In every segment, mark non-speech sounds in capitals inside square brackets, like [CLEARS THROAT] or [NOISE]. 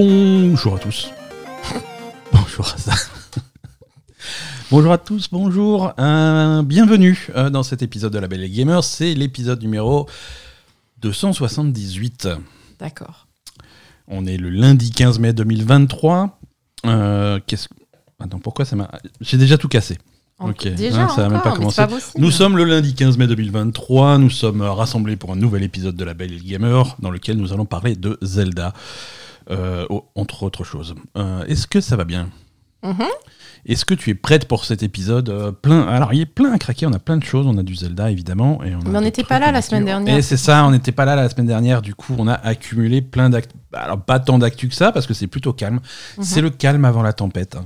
Bonjour à tous. [LAUGHS] bonjour à ça. [LAUGHS] bonjour à tous, bonjour. Euh, bienvenue euh, dans cet épisode de La Belle et Gamer. C'est l'épisode numéro 278. D'accord. On est le lundi 15 mai 2023. Euh, qu'est-ce... Attends, pourquoi ça m'a... J'ai déjà tout cassé. Ok, déjà, hein, ça n'a même pas commencé. c'est pas possible. Nous sommes le lundi 15 mai 2023, nous sommes rassemblés pour un nouvel épisode de La Belle et le Gamer dans lequel nous allons parler de Zelda, entre autres choses. Euh, Est-ce que ça va bien Mhm. Est-ce que tu es prête pour cet épisode euh, plein Alors, il est plein à craquer, on a plein de choses, on a du Zelda évidemment. Et on a Mais on n'était pas là la a semaine dernière. Et c'est ça, on n'était pas là la semaine dernière, du coup on a accumulé plein d'actu. Alors pas tant d'actu que ça, parce que c'est plutôt calme. C'est le calme avant la tempête. hein.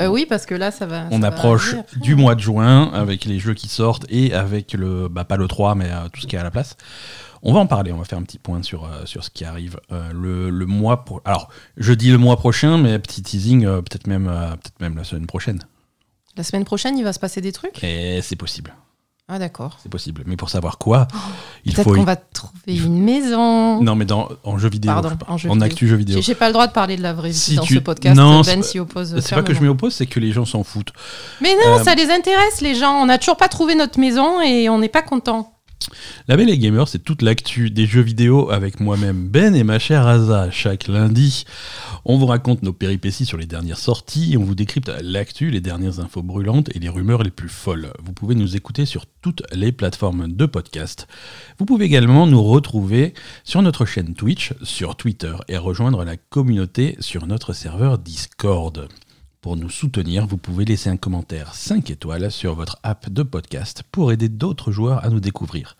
Euh, Euh, oui, parce que là, ça va. on ça approche du mois de juin avec les jeux qui sortent et avec le, bah, pas le 3, mais euh, tout ce qui est à la place. On va en parler, on va faire un petit point sur, euh, sur ce qui arrive euh, le, le mois. Pro... Alors, je dis le mois prochain, mais petit teasing, euh, peut-être même, peut-être même la semaine prochaine. La semaine prochaine, il va se passer des trucs? Et c'est possible, Ah, d'accord. c'est possible. Mais pour savoir quoi, il Oh, Peut-être faut. qu'on va trouver une maison. Non, mais dans, en jeu vidéo, Pardon, en jeu en vidéo. actu jeu vidéo. J'ai pas le droit de parler de la vraie vie Si dans tu- ce podcast. Non, ben s'y oppose. C'est pas que je m'y oppose, c'est que les gens s'en foutent. Mais non, Euh, ça les intéresse, les gens. On n'a toujours pas trouvé notre maison et on n'est pas content. La Belle et Gamer, c'est toute l'actu des jeux vidéo avec moi-même Ben et ma chère Aza. Chaque lundi, on vous raconte nos péripéties sur les dernières sorties, on vous décrypte l'actu, les dernières infos brûlantes et les rumeurs les plus folles. Vous pouvez nous écouter sur toutes les plateformes de podcast. Vous pouvez également nous retrouver sur notre chaîne Twitch, sur Twitter et rejoindre la communauté sur notre serveur Discord. Pour nous soutenir, vous pouvez laisser un commentaire 5 étoiles sur votre app de podcast pour aider d'autres joueurs à nous découvrir.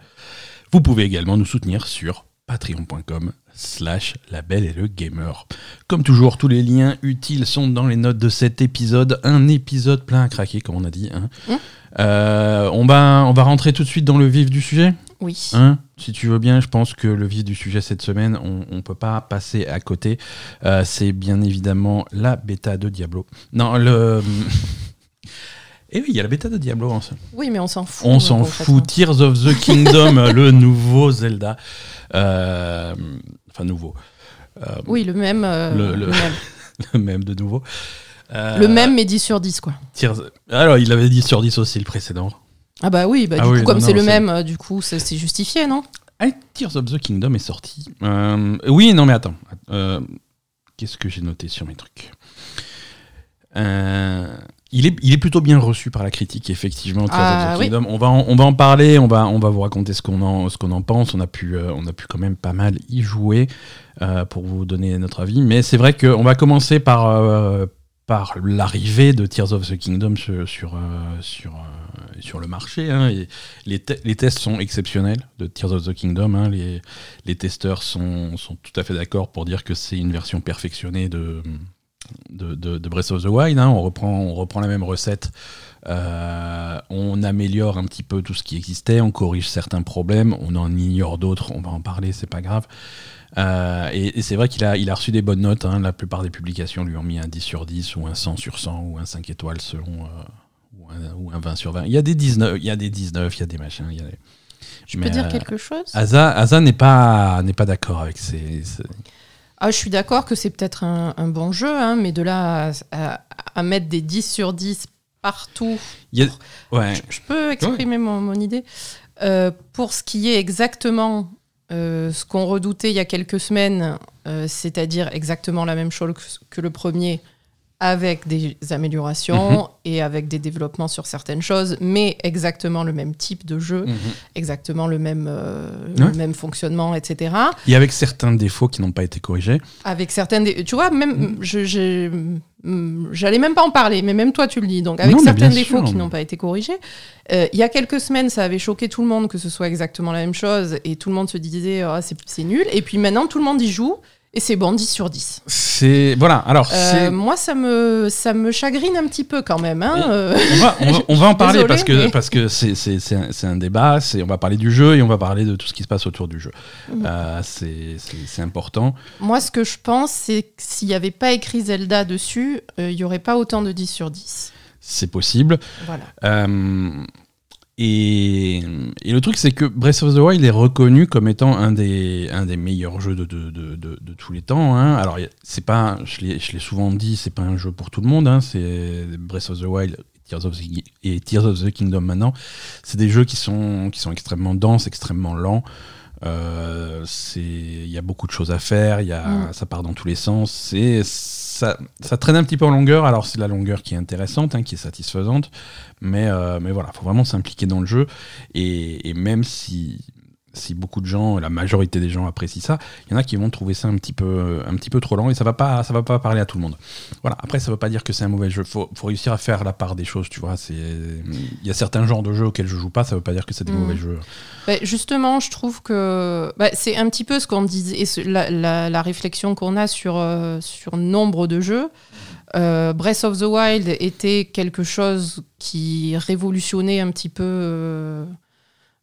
Vous pouvez également nous soutenir sur patreon.com slash la belle et le gamer. Comme toujours, tous les liens utiles sont dans les notes de cet épisode. Un épisode plein à craquer, comme on a dit. hein. Mmh. Euh, on, va, on va rentrer tout de suite dans le vif du sujet Oui. Hein, si tu veux bien, je pense que le vif du sujet cette semaine, on ne peut pas passer à côté. Euh, c'est bien évidemment la bêta de Diablo. Non, le. [LAUGHS] Et oui, il y a la bêta de Diablo. hein. Oui, mais on s'en fout. On s'en fout. Tears of the [LAUGHS] Kingdom, le nouveau Zelda. Euh, Enfin, nouveau. Euh, Oui, le même. Le- le- le [LAUGHS] même. le même de nouveau. Le même, mais 10 sur 10, quoi. Tears- Alors, il avait dit sur 10 aussi le précédent. Ah bah oui, bah Ah du oui, coup, comme c'est le même, euh, du coup, c'est c'est justifié, non? Ah, Tears of the Kingdom est sorti. Euh, oui, non, mais attends. Euh, Qu'est-ce que j'ai noté sur mes trucs? Euh, il, est, il est plutôt bien reçu par la critique, effectivement. Tears Ah, of the oui. Kingdom. On, va en, on va en parler, on va, on va vous raconter ce qu'on en, ce qu'on en pense. On a, pu, euh, on a pu quand même pas mal y jouer euh, pour vous donner notre avis. Mais c'est vrai qu'on va commencer par, euh, par l'arrivée de Tears of the Kingdom sur, sur, euh, sur, euh, sur le marché. hein. Les, te- les tests sont exceptionnels de Tears of the Kingdom. hein. Les, testeurs sont, tout à fait d'accord pour dire que c'est une version perfectionnée de, Breath of the Wild. hein. On, reprend, la même recette. Euh, on améliore un petit peu tout ce qui existait, on corrige certains problèmes, on en ignore d'autres, on va en parler, c'est pas grave. Euh, et, c'est vrai qu'il a, reçu des bonnes notes. La plupart des publications lui ont mis un 10 sur 10 ou un 100 sur 100 ou un 5 étoiles selon. euh, ou, un, ou un 20 sur 20. Il y a des 19, il y a des 19, il y a des machins. il y a des- Je Mais, peux dire euh, quelque chose? Asa, Asa n'est pas, n'est pas d'accord avec ces. ces- Ah, je suis d'accord que c'est peut-être un, un bon jeu, hein, mais de là à, à- à mettre des 10 sur 10 partout, a- ouais. je, je peux exprimer mon, mon idée. Euh, pour ce qui est exactement euh, ce qu'on redoutait il y a quelques semaines, euh, c'est-à-dire exactement la même chose que, que le premier, avec des améliorations Mhm. et avec des développements sur certaines choses, mais exactement le même type de jeu, Mhm. exactement le même, euh, Ouais. le même fonctionnement, etc. Et avec certains défauts qui n'ont pas été corrigés. Avec certaines. Tu vois, même. Je- j'ai- mm, J'allais même pas en parler, mais même toi, tu le dis. Donc, avec Non, certains défauts sûr. qui n'ont pas été corrigés, euh, il y a quelques semaines, ça avait choqué tout le monde que ce soit exactement la même chose et tout le monde se disait, c'est c'est nul. Et puis maintenant, tout le monde y joue et c'est bon, 10 sur 10. C'est. Voilà, alors. Euh, moi, ça me, ça me chagrine un petit peu quand même. Hein, euh. on va, on va, on va en parler [LAUGHS] Désolée, parce que mais- parce que c'est c'est c'est un, un débat. C'est on va parler du jeu et on va parler de tout ce qui se passe autour du jeu. Euh, c'est important. Moi, ce que je pense, c'est que s'il n'y avait pas écrit Zelda dessus, il y aurait pas autant de 10 sur 10. C'est possible. Voilà. Euh, Et, et le truc, c'est que Breath of the Wild est reconnu comme étant un des, un des meilleurs jeux de, de, de, de, de tous les temps. Hein. Alors, c'est pas, je l'ai souvent dit, c'est pas un jeu pour tout le monde. Hein. C'est Breath of the Wild Tears of the, et Tears of the Kingdom maintenant. C'est des jeux qui sont, qui sont extrêmement denses, extrêmement lents. Euh, Il y a beaucoup de choses à faire, y a, Mm. ça part dans tous les sens. C'est- Ça, traîne un petit peu en longueur. Alors, c'est la longueur qui est intéressante, hein, qui est satisfaisante. Mais, euh, mais voilà, faut vraiment s'impliquer dans le jeu. Et même si, si beaucoup de gens, la majorité des gens apprécient ça, il y en a qui vont trouver ça un petit peu, un petit peu trop lent et ça va pas, ça va pas parler à tout le monde. Voilà. Après, ça veut pas dire que c'est un mauvais jeu. Faut, faut réussir à faire la part des choses, tu vois. C'est, il y a certains genres de jeux auxquels je joue pas, ça veut pas dire que c'est des Mm. mauvais jeux. Bah, justement, je trouve que bah, c'est un petit peu ce qu'on disait, et ce- la, la- la réflexion qu'on a sur, euh, sur nombre de jeux. Euh, Breath of the Wild était quelque chose qui révolutionnait un petit peu euh,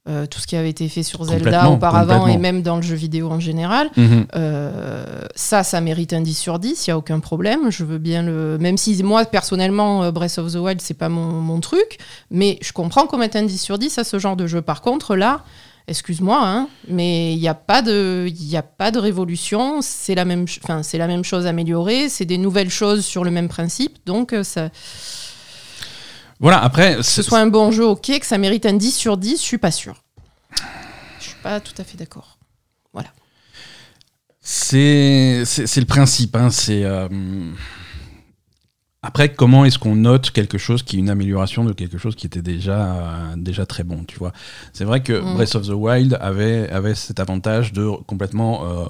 euh, tout ce qui avait été fait sur Zelda auparavant et même dans le jeu vidéo en général. Mhm. Euh, ça, ça mérite un 10 sur 10, il n'y a aucun problème. Je veux bien le. Même si moi, personnellement, euh, Breath of the Wild, c'est pas mon, mon truc, mais je comprends qu'on mette un 10 sur 10 à ce genre de jeu. Par contre, là, excuse-moi, hein, mais il n'y a, pas de- y a pas de révolution. C'est la, même la même chose améliorée, c'est des nouvelles choses sur le même principe. Donc, ça, Voilà. Après, que ce soit un bon jeu, ok, que ça mérite un 10 sur 10, je suis pas sûre. Je suis pas tout à fait d'accord. C'est c'est le principe. Hein, c'est euh, après comment est-ce qu'on note quelque chose qui est une amélioration de quelque chose qui était déjà euh, déjà très bon. Tu vois? C'est vrai que Mm. Breath of the Wild avait avait cet avantage de complètement euh,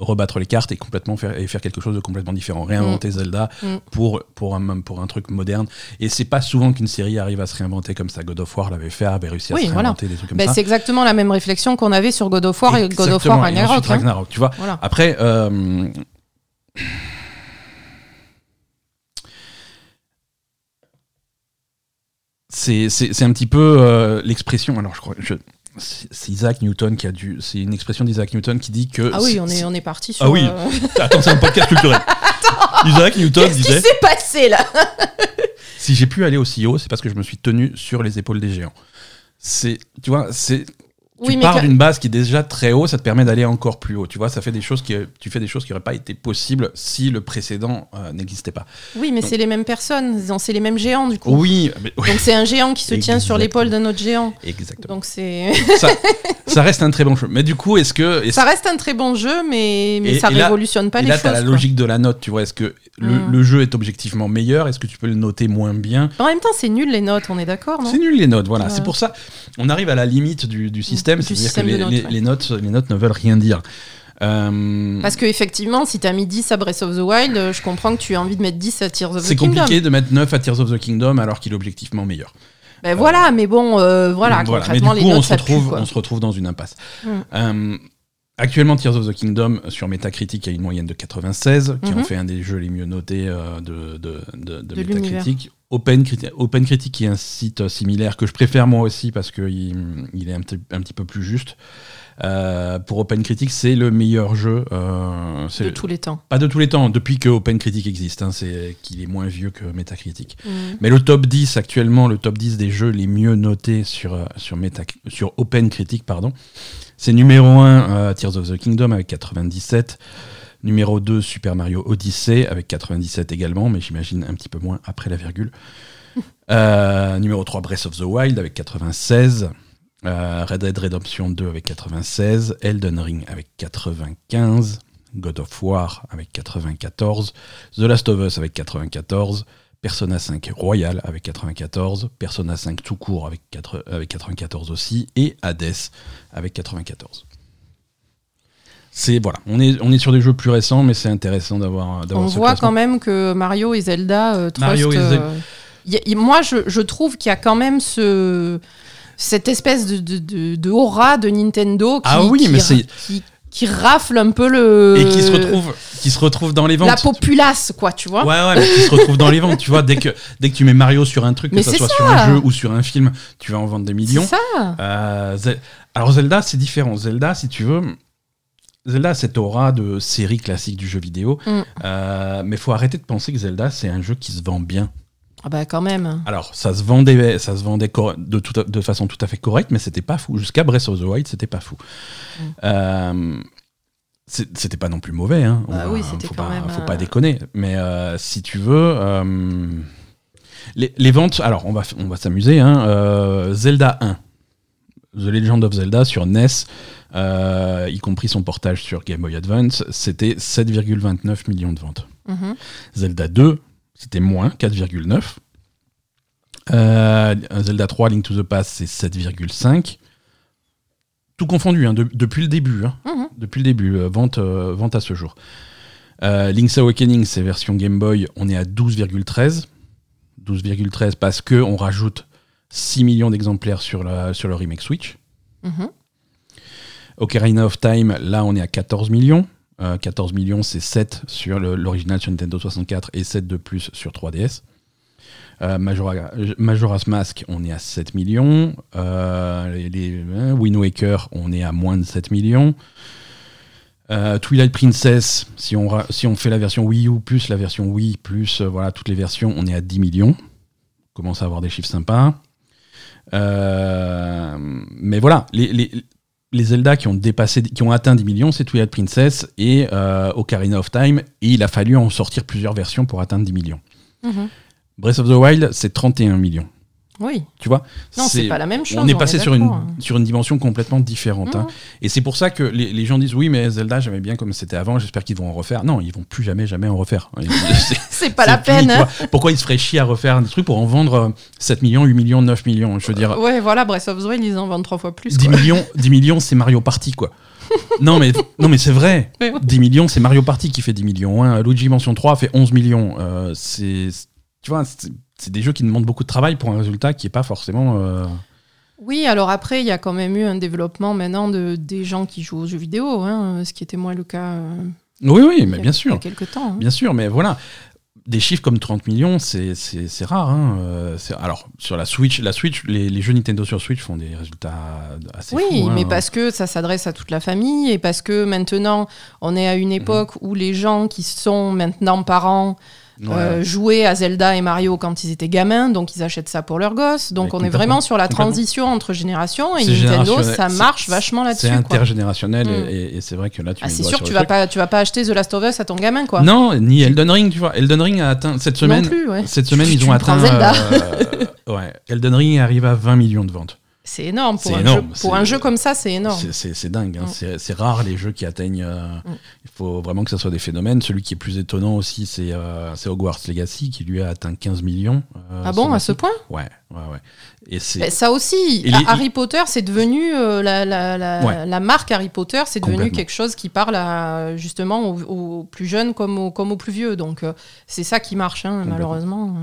rebattre les cartes et complètement faire et faire quelque chose de complètement différent, réinventer Zelda Mm. pour pour un pour un truc moderne. Et c'est pas souvent qu'une série arrive à se réinventer comme ça. God of War l'avait fait, avait réussi à Oui, se voilà. réinventer des trucs comme Ben, ça. c'est exactement la même réflexion qu'on avait sur God of War et God of War et Ragnarok. hein. Ragnarok, tu vois. Voilà. Après, euh, c'est un petit peu euh, l'expression. Alors, je crois, je- c'est Isaac Newton qui a dû. C'est une expression d'Isaac Newton qui dit que. Ah oui, on est, on est parti sur. Ah oui. euh, [LAUGHS] Attends, c'est un podcast culturel. [LAUGHS] Isaac Newton Qu'est-ce qui disait s'est passé là [LAUGHS] si j'ai pu aller aussi haut, c'est parce que je me suis tenu sur les épaules des géants. C'est, tu vois, c'est tu mais pars d'une base qui est déjà très haut, ça te permet d'aller encore plus haut. Tu vois, ça fait des choses qui, tu fais des choses qui n'auraient pas été possibles si le précédent euh, n'existait pas. Oui, mais c'est les mêmes personnes, c'est les mêmes géants du coup. Oui, mais- oui, Donc c'est un géant qui se tient sur l'épaule d'un autre géant. exactement. Donc c'est. ça, [LAUGHS] ça reste un très bon jeu. Mais du coup, est-ce que Ça reste un très bon jeu, mais, mais Et- ça là- révolutionne pas et les là, choses. t'as la logique de la note, tu vois. Est-ce que le, Mm. le jeu est objectivement meilleur? Est-ce que tu peux le noter moins bien? En même temps, c'est nul les notes, on est d'accord, non? C'est nul les notes, voilà. C'est pour ça, on arrive à la limite du, du système, C'est-à-dire que les, notes, les- ouais. les notes, les notes ne veulent rien dire. Euh, Parce que effectivement, si t'as mis 10 à Breath of the Wild, euh, je comprends que tu as envie de mettre 10 à Tears of the c'est Kingdom. compliqué de mettre 9 à Tears of the Kingdom alors qu'il est objectivement meilleur. Ben voilà, mais bon, euh, voilà, Mais du concrètement, coup, les on notes, se, ça pue, retrouve, on se retrouve dans une impasse. Mm. Actuellement, Tears of the Kingdom sur Metacritic a une moyenne de 96, qui en Mhm. fait un des jeux les mieux notés euh, de, de, de, de De l'univers. Metacritic. Open, Open Critic qui est un site euh, similaire que je préfère moi aussi parce qu'il il est un, petit- un petit peu plus juste. Euh, pour Open Critic, c'est le meilleur jeu. euh, de le- tous les temps. Pas de tous les temps, depuis que Open Critic existe. hein, c'est qu'il est moins vieux que Metacritic. Mm. Mais le top 10 actuellement, le top 10 des jeux les mieux notés sur, sur, sur Open Critic, pardon, c'est numéro 1 Tears of the Kingdom avec 97, numéro 2 Super Mario Odyssey avec 97 également, mais j'imagine un petit peu moins après la virgule. [LAUGHS] Euh, numéro 3 Breath of the Wild avec 96, euh, Red Dead Redemption 2 avec 96, Elden Ring avec 95, God of War avec 94, The Last of Us avec 94, Persona 5 Royal avec 94, Persona 5 tout court avec, 4 avec 94 aussi, et Hades avec 94. C'est voilà, on est, on est sur des jeux plus récents, mais c'est intéressant d'avoir On ce voit classement. quand même que Mario et Zelda euh, trust, Mario et euh, Zelda. y a- y- moi, je, je trouve qu'il y a quand même ce, cette espèce de, de, de- de aura de Nintendo qui, Ah oui, qui, mais c'est- qui, qui rafle un peu le. et qui se retrouve, qui se retrouve dans les ventes. La populace, quoi, tu vois. Ouais, ouais, mais qui se retrouve dans les ventes, tu vois, dès que, dès que tu mets Mario sur un truc, que ce soit ça. sur un jeu ou sur un film, tu vas en vendre des millions. Ça. Euh, Alors Zelda, c'est différent. Zelda, si tu veux, Zelda a cette aura de série classique du jeu vidéo, Mm. Euh, mais faut arrêter de penser que Zelda, c'est un jeu qui se vend bien. Ah bah quand même. Alors, ça se vendait, ça se vendait de, tout de façon tout à fait correcte, mais c'était pas fou. Jusqu'à Breath of the Wild, c'était pas fou. Mm. Euh, c'était pas non plus mauvais. Hein. Bah oui, c'était faut quand pas, même. Faut pas déconner. Mais euh, si tu veux. Euh, les, ventes, alors on va, on va s'amuser. Hein. Zelda 1, The Legend of Zelda sur NES, y compris son portage sur Game Boy Advance, c'était 7,29 millions de ventes. Mm-hmm. Zelda 2, c'était moins, 4,9. Euh, Zelda 3, Link to the Past, c'est 7,5. Tout confondu, hein, depuis le début. Hein. Mhm. Depuis le début, euh, vente, euh, vente à ce jour. Link's Awakening, c'est version Game Boy, on est à 12,13. 12,13 parce qu'on rajoute 6 millions d'exemplaires sur, sur le remake Switch. Mm Ocarina of Time, là on est à 14 millions. 14 euh, millions, c'est 7 sur l'original sur Nintendo 64 et 7 de plus sur 3DS. Euh, Majora's Mask, on est à 7 millions. Euh, les, Wind Waker, on est à moins de 7 millions. Twilight Princess, si on, fait la version Wii U plus la version Wii plus voilà toutes les versions, on est à 10 millions. On commence à avoir des chiffres sympas. mais voilà, les Zelda qui ont dépassé, qui ont atteint 10 millions, c'est Twilight Princess et euh, Ocarina of Time, et il a fallu en sortir plusieurs versions pour atteindre 10 millions. Mhm. Breath of the Wild, c'est 31 millions. Oui. Tu vois Non, c'est pas la même chose. On est passé sur, une, hein. sur une dimension complètement différente. Hein. Et c'est pour ça que les, gens disent oui, mais Zelda, j'aimais bien comme c'était avant, j'espère qu'ils vont en refaire. Non, ils vont plus jamais, jamais en refaire. [LAUGHS] c'est pas la peine. Hein. Pourquoi ils se feraient chier à refaire des trucs pour en vendre 7 euh, millions, 8 millions, 9 millions Je veux dire. Ouais, voilà, Breath of the Wild, ils en vendent trois fois plus. 10 millions, 10 millions c'est Mario Party, quoi. non mais, non mais c'est vrai. [LAUGHS] 10 millions, c'est Mario Party qui fait 10 millions. Luigi Mansion 3 fait 11 millions. Euh, c'est, tu vois, c'est des jeux qui demandent beaucoup de travail pour un résultat qui n'est pas forcément. Euh, oui, alors après, il y a quand même eu un développement maintenant de, des gens qui jouent aux jeux vidéo, hein, ce qui était moins le cas. Euh, oui, oui, mais bien sûr. Il y a quelques temps. Hein. Bien sûr, mais voilà. Des chiffres comme 30 millions, c'est rare. Hein. Euh, alors, sur la Switch, la Switch les, jeux Nintendo sur Switch font des résultats assez Oui, mais parce que ça s'adresse à toute la famille et parce que maintenant, on est à une mhm. époque où les gens qui sont maintenant parents euh, jouer à Zelda et Mario quand ils étaient gamins, donc ils achètent ça pour leurs gosses. Donc on est vraiment sur la transition entre générations et Nintendo, ça marche vachement là-dessus. C'est intergénérationnel mm. et, c'est vrai que là tu. Ah, c'est sûr, tu vas pas, tu vas pas acheter The Last of Us à ton gamin, quoi. Non, ni Elden Ring, tu vois. Elden Ring a atteint cette semaine. plus, Cette semaine, ils ont atteint. Zelda. Euh, ouais, Elden Ring arrive à 20 millions de ventes. C'est énorme. Pour, un, Jeu, pour un jeu comme ça, c'est énorme. C'est dingue. Hein. Mm. C'est rare les jeux qui atteignent. Euh, mm. Il faut vraiment que ça soit des phénomènes. Celui qui est plus étonnant aussi, c'est euh, Hogwarts Legacy qui lui a atteint 15 millions. Euh, ah bon, à ce point? Ouais, ouais, ouais. Et ça aussi, Harry Potter, c'est devenu la, la, la, marque Harry Potter, c'est devenu quelque chose qui parle justement aux, plus jeunes comme aux, comme aux plus vieux. Donc c'est ça qui marche, hein, malheureusement.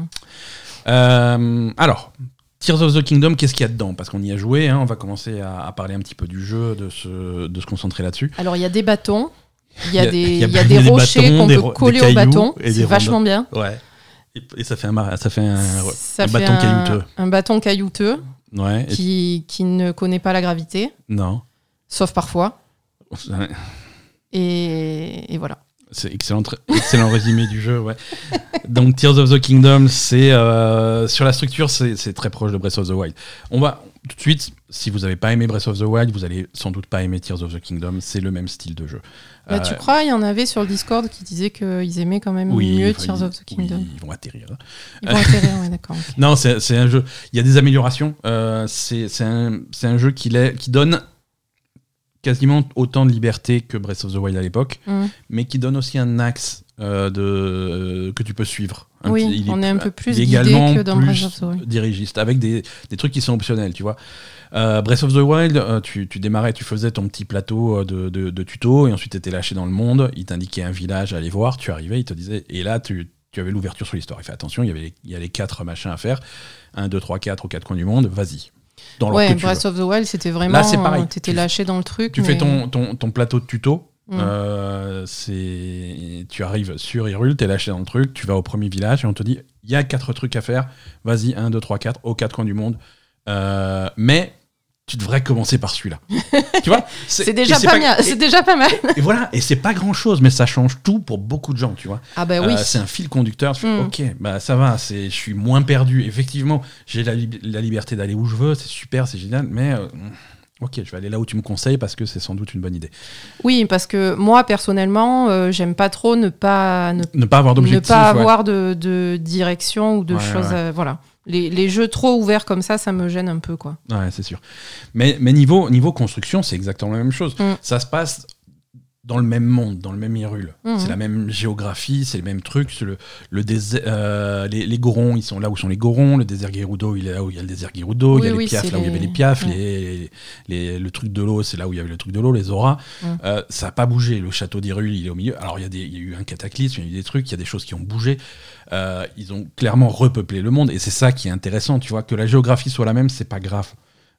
alors, Tears of the Kingdom, qu'est-ce qu'il y a dedans? Parce qu'on y a joué, hein, on va commencer à, parler un petit peu du jeu, de se, de se concentrer là-dessus. Alors il y a des bâtons, il y a, des, y a des, rochers qu'on peut coller au bâton, c'est vachement bien. Ouais. Et, ça fait un, ça fait un, bâton caillouteux. Un bâton caillouteux ouais, qui, qui ne connaît pas la gravité. Non. Sauf parfois. Et, et voilà. C'est excellent, excellent résumé du jeu, ouais. Donc Tears of the Kingdom, c'est euh, sur la structure, c'est très proche de Breath of the Wild. On va tout de suite, si vous n'avez pas aimé Breath of the Wild, vous allez sans doute pas aimer Tears of the Kingdom. C'est le même style de jeu. Bah, tu euh, crois, il y en avait sur le Discord qui disaient qu'ils aimaient quand même mieux Tears of the Kingdom. ils vont atterrir. Ils vont atterrir, oui, d'accord. [LAUGHS] Non, c'est un jeu. Il y a des améliorations. Euh, c'est un, un, jeu qui, qui donne quasiment autant de liberté que Breath of the Wild à l'époque, mm. mais qui donne aussi un axe euh, de, euh, que tu peux suivre. oui, on est un peu plus également que dans Breath of the Wild. dirigiste, avec des, des, trucs qui sont optionnels, tu vois. Euh, Breath of the Wild, tu, tu, démarrais, tu faisais ton petit plateau de, de, de tuto, et ensuite tu étais lâché dans le monde, il t'indiquait un village à aller voir, tu arrivais, il te disait, et là tu, tu avais l'ouverture sur l'histoire. Il fait attention, il y avait il y a les quatre machins à faire, 1, 2, 3, 4 aux quatre coins du monde, vas-y, ouais, Breath of the Wild, c'était vraiment. Là, c'est pareil. T'étais lâché dans le truc. Tu fais ton, ton, ton, plateau de tuto. Mm. Euh, c'est tu arrives sur Hyrule, t'es lâché dans le truc, tu vas au premier village et on te dit il y a quatre trucs à faire, vas-y, 1, 2, 3, 4, aux quatre coins du monde. Euh, mais tu devrais commencer par celui-là. [LAUGHS] tu vois C'est déjà, pas, bien, c'est déjà pas mal. et voilà, et c'est pas grand-chose, mais ça change tout pour beaucoup de gens, tu vois. Ah bah oui. Euh, c'est un fil conducteur. Tu fais, mm. Ok, bah ça va, je suis moins perdu. Effectivement, j'ai la, la, liberté d'aller où je veux, c'est super, c'est génial, mais euh, Ok, je vais aller là où tu me conseilles parce que c'est sans doute une bonne idée. Oui, parce que moi personnellement, euh, j'aime pas trop ne pas ne, pas avoir d'objectif, ne pas avoir de, direction ou de choses. voilà, les, les, jeux trop ouverts comme ça, ça me gêne un peu, quoi. Ouais, c'est sûr. Mais, mais niveau niveau construction, c'est exactement la même chose. Mm. Ça se passe dans le même monde, dans le même Hyrule. Mhm. C'est la même géographie, c'est le même truc. Le, le désert, euh, les, les, Gorons, ils sont là où sont les Gorons. Le désert Gerudo, il est là où il y a le désert Gerudo. il y a les Piafs là où il y avait les Piafs. Les, les, le truc de l'eau, c'est là où il y avait le truc de l'eau, les auras. Euh, ça n'a pas bougé. Le château d'Hyrule, il est au milieu. Alors, il y, a des, il y a eu un cataclysme, il y a eu des trucs, il y a des choses qui ont bougé. Euh, ils ont clairement repeuplé le monde. Et c'est ça qui est intéressant. Tu vois, que la géographie soit la même, c'est pas grave.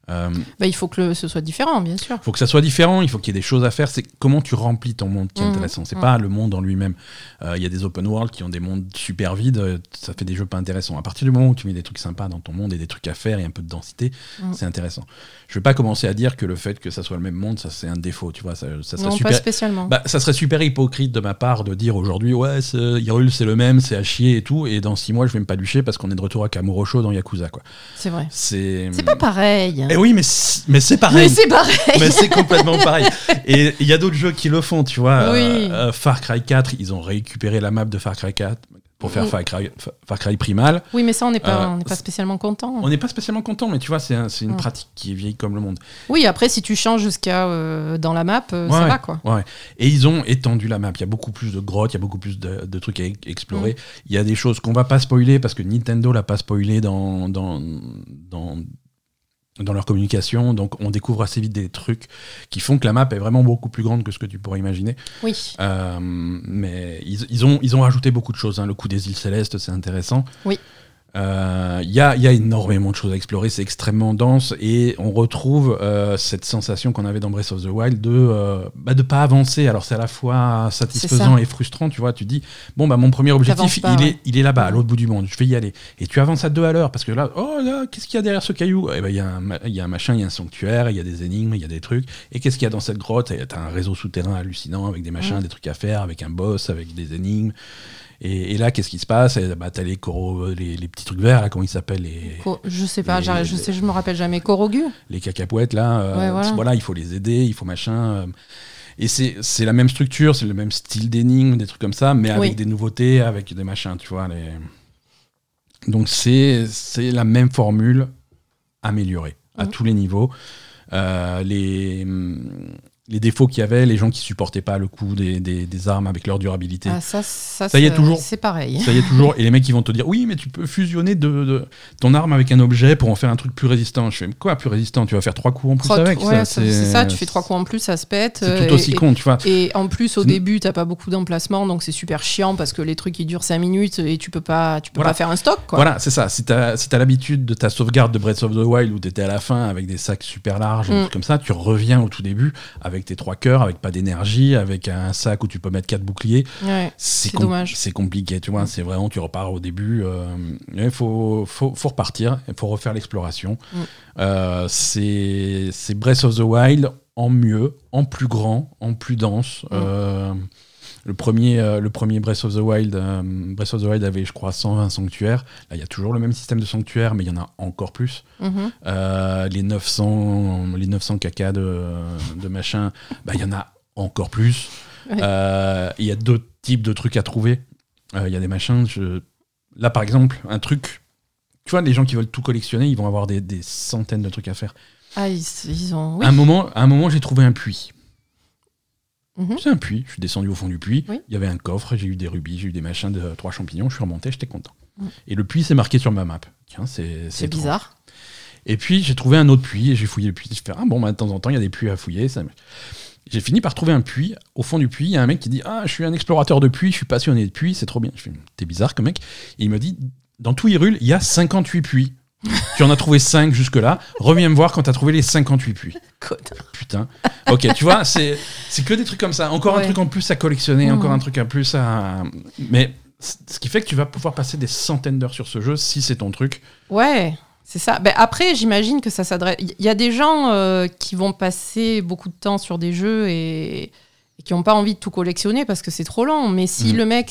Euh, bah, il faut que ce soit différent, bien sûr. Il faut que ça soit différent, il faut qu'il y ait des choses à faire. C'est comment tu remplis ton monde qui est mmh, intéressant. C'est mmh. pas le monde en lui-même. Euh, il y a des open world qui ont des mondes super vides, euh, ça fait des jeux pas intéressants. À partir du moment où tu mets des trucs sympas dans ton monde et des trucs à faire et un peu de densité, mmh. c'est intéressant. Je vais pas commencer à dire que le fait que ça soit le même monde, ça c'est un défaut, tu vois. Ça, ça serait non, super... pas spécialement. Bah, ça serait super hypocrite de ma part de dire aujourd'hui, ouais, Hyrule c'est le même, c'est à chier et tout, et dans six mois je vais me palucher parce qu'on est de retour à Kamurocho dans Yakuza, quoi. C'est vrai. C'est. Pas pareil. Et eh oui, mais mais c'est pareil. Mais c'est pareil. mais c'est complètement pareil. Et il y a d'autres jeux qui le font, tu vois. Euh, euh, Far Cry 4, ils ont récupéré la map de Far Cry 4 pour faire Far Cry, Far Cry, Primal. Oui, mais ça, on n'est pas, euh, pas spécialement content. On n'est pas spécialement content, mais tu vois, c'est une pratique qui est vieille comme le monde. Oui, après, si tu changes jusqu'à dans la map, ça va, quoi. Ouais. Et ils ont étendu la map. Il y a beaucoup plus de grottes, il y a beaucoup plus de, trucs à explorer. Mm. Il y a des choses qu'on va pas spoiler parce que Nintendo l'a pas spoilé dans, dans, dans dans leur communication. Donc on découvre assez vite des trucs qui font que la map est vraiment beaucoup plus grande que ce que tu pourrais imaginer. Oui. Euh, mais ils, ils, ont, ils ont rajouté beaucoup de choses. Hein. Le coup des îles célestes, c'est intéressant. Oui. Il euh, y, a, y, a, énormément de choses à explorer, c'est extrêmement dense et on retrouve euh, cette sensation qu'on avait dans Breath of the Wild de euh, bah de pas avancer. Alors c'est à la fois satisfaisant et frustrant, tu vois. Tu dis bon bah mon premier objectif il est il est là-bas à l'autre bout du monde, je vais y aller. Et tu avances à deux à l'heure parce que là oh là qu'est-ce qu'il y a derrière ce caillou? Eh ben il y a un il y a un machin, il y a un sanctuaire, il y a des énigmes, il y a des trucs. Et qu'est-ce qu'il y a dans cette grotte? T'as un réseau souterrain hallucinant avec des machins, des trucs à faire, avec un boss, avec des énigmes. Et, là, qu'est-ce qui se passe? Bah, T'as les, les, les, petits trucs verts, là, comment ils s'appellent les... Je sais pas, je sais, je me rappelle jamais. Korogu Les cacapouettes, là. Euh, voilà. il faut les aider, il faut machin. Euh. Et c'est la même structure, c'est le même style d'énigme, des trucs comme ça, mais avec des nouveautés, avec des machins, tu vois. Donc c'est la même formule améliorée à tous les niveaux. Euh, les, les défauts qu'il y avait, les gens qui supportaient pas le coût des, des, armes avec leur durabilité. Ah, ça, ça, ça y est toujours. C'est pareil. Ça y est toujours. Et les mecs qui vont te dire oui, mais tu peux fusionner de, ton arme avec un objet pour en faire un truc plus résistant. Je fais quoi plus résistant? Tu vas faire trois coups en plus avec ouais, C'est ça. Tu fais trois coups en plus, ça se pète. C'est tout aussi con, tu vois. Et en plus, au début, t'as pas beaucoup d'emplacement, donc c'est super chiant parce que les trucs ils durent 5 minutes et tu peux pas, tu peux pas faire un stock. Quoi. Voilà, c'est ça. Si t'as si as, l'habitude de ta sauvegarde de Breath of the Wild où t'étais à la fin avec des sacs super larges, mm. comme ça, tu reviens au tout début avec tes trois cœurs, avec pas d'énergie, avec un sac où tu peux mettre quatre boucliers. c'est dommage. C'est compliqué, tu vois. C'est vraiment, tu repars au début. Euh, il faut, faut, faut, repartir, il faut refaire l'exploration. Mm. Euh, c'est Breath of the Wild en mieux, en plus grand, en plus dense. Mm. Le premier, euh, le premier Breath of the Wild, euh, Breath of the Wild avait, je crois, 120 sanctuaires. Là, il y a toujours le même système de sanctuaires, mais il y en a encore plus. Mhm. Euh, les 900, les 900 caca de, de machin, bah, il y en a encore plus. Il y a d'autres types de trucs à trouver. Il y a des machins. Là, par exemple, un truc. Tu vois, les gens qui veulent tout collectionner, ils vont avoir des, des centaines de trucs à faire. Ah, ils, ont. un moment, à un moment, j'ai trouvé un puits. Mhm. C'est un puits. Je suis descendu au fond du puits. Il y avait un coffre, j'ai eu des rubis, j'ai eu des machins de trois champignons. Je suis remonté, j'étais content. Mhm. Et le puits, c'est marqué sur ma map. Tiens, c'est bizarre. Et puis j'ai trouvé un autre puits et j'ai fouillé le puits. Je fais ah bon, bah, de temps en temps il y a des puits à fouiller. Ça... J'ai fini par trouver un puits. Au fond du puits, il y a un mec qui dit ah je suis un explorateur de puits, je suis passionné de puits, c'est trop bien. Je fais t'es bizarre comme mec. Et il me dit dans tout Hyrule il y a 58 puits. Tu en as trouvé 5 jusque-là. Reviens me voir quand tu as trouvé les 58 puits. Putain. Ok, tu vois, c'est que des trucs comme ça. Encore un truc en plus à collectionner, mmh. encore un truc en plus à. Mais ce qui fait que tu vas pouvoir passer des centaines d'heures sur ce jeu si c'est ton truc. Ouais. C'est ça. Ben, après, j'imagine que ça s'adresse. Il y a des gens euh, qui vont passer beaucoup de temps sur des jeux et, et qui n'ont pas envie de tout collectionner parce que c'est trop long. Mais si Mhm. le mec,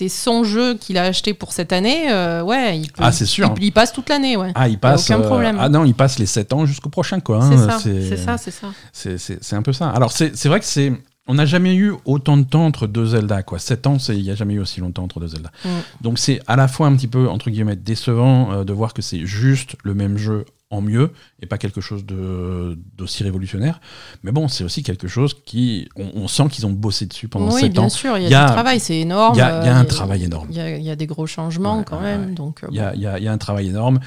c'est son jeu qu'il a acheté pour cette année, euh, ouais, il, peut- Ah, c'est sûr. Il, il passe toute l'année, ouais. Ah, il passe. aucun problème. ah non, il passe les 7 ans jusqu'au prochain, quoi. c'est hein. ça, c'est ça, c'est ça. C'est- un peu ça. Alors, c'est c'est vrai que c'est. On n'a jamais eu autant de temps entre deux Zelda, quoi. 7 ans, il n'y a jamais eu aussi longtemps entre deux Zelda. Mm. Donc, c'est à la fois un petit peu, entre guillemets, décevant euh, de voir que c'est juste le même jeu en mieux et pas quelque chose de- d'aussi révolutionnaire. Mais bon, c'est aussi quelque chose qui. On, on sent qu'ils ont bossé dessus pendant Oui, 7 bien ans. sûr, il y a, Il y a- du travail, c'est énorme. il y a- y a euh, un travail énorme. Il y a, il y a des gros changements Ouais, quand ouais, même. ouais. Donc, Il y a, il y a- il y a un travail énorme.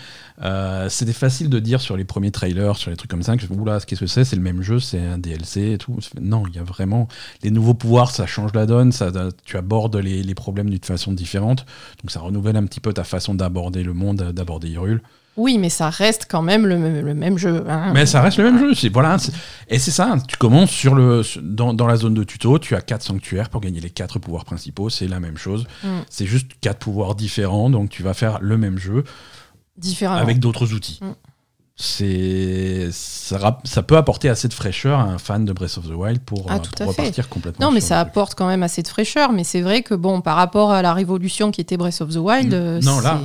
Euh, C'était facile de dire sur les premiers trailers, sur les trucs comme ça, que oula, qu'est-ce que c'est? C'est le même jeu, c'est un DLC et tout. Non, il y a vraiment les nouveaux pouvoirs, ça change la donne, ça, tu abordes les, les problèmes d'une façon différente. Donc ça renouvelle un petit peu ta façon d'aborder le monde, d'aborder Hyrule. Oui, mais ça reste quand même le, même- le même jeu. hein. Mais ça reste le même jeu. Voilà, et c'est ça. Tu commences sur le, dans, dans la zone de tuto, tu as quatre sanctuaires pour gagner les quatre pouvoirs principaux. C'est la même chose. Mm. C'est juste quatre pouvoirs différents. Donc tu vas faire le même jeu. Différemment. avec d'autres outils. Mm. C'est ça, peut apporter assez de fraîcheur à un fan de Breath of the Wild pour, Ah, euh, tout pour à fait. repartir complètement. Non, mais ça apporte quand même assez de fraîcheur. Mais c'est vrai que, bon, par rapport à la révolution qui était Breath of the Wild, Mm. euh,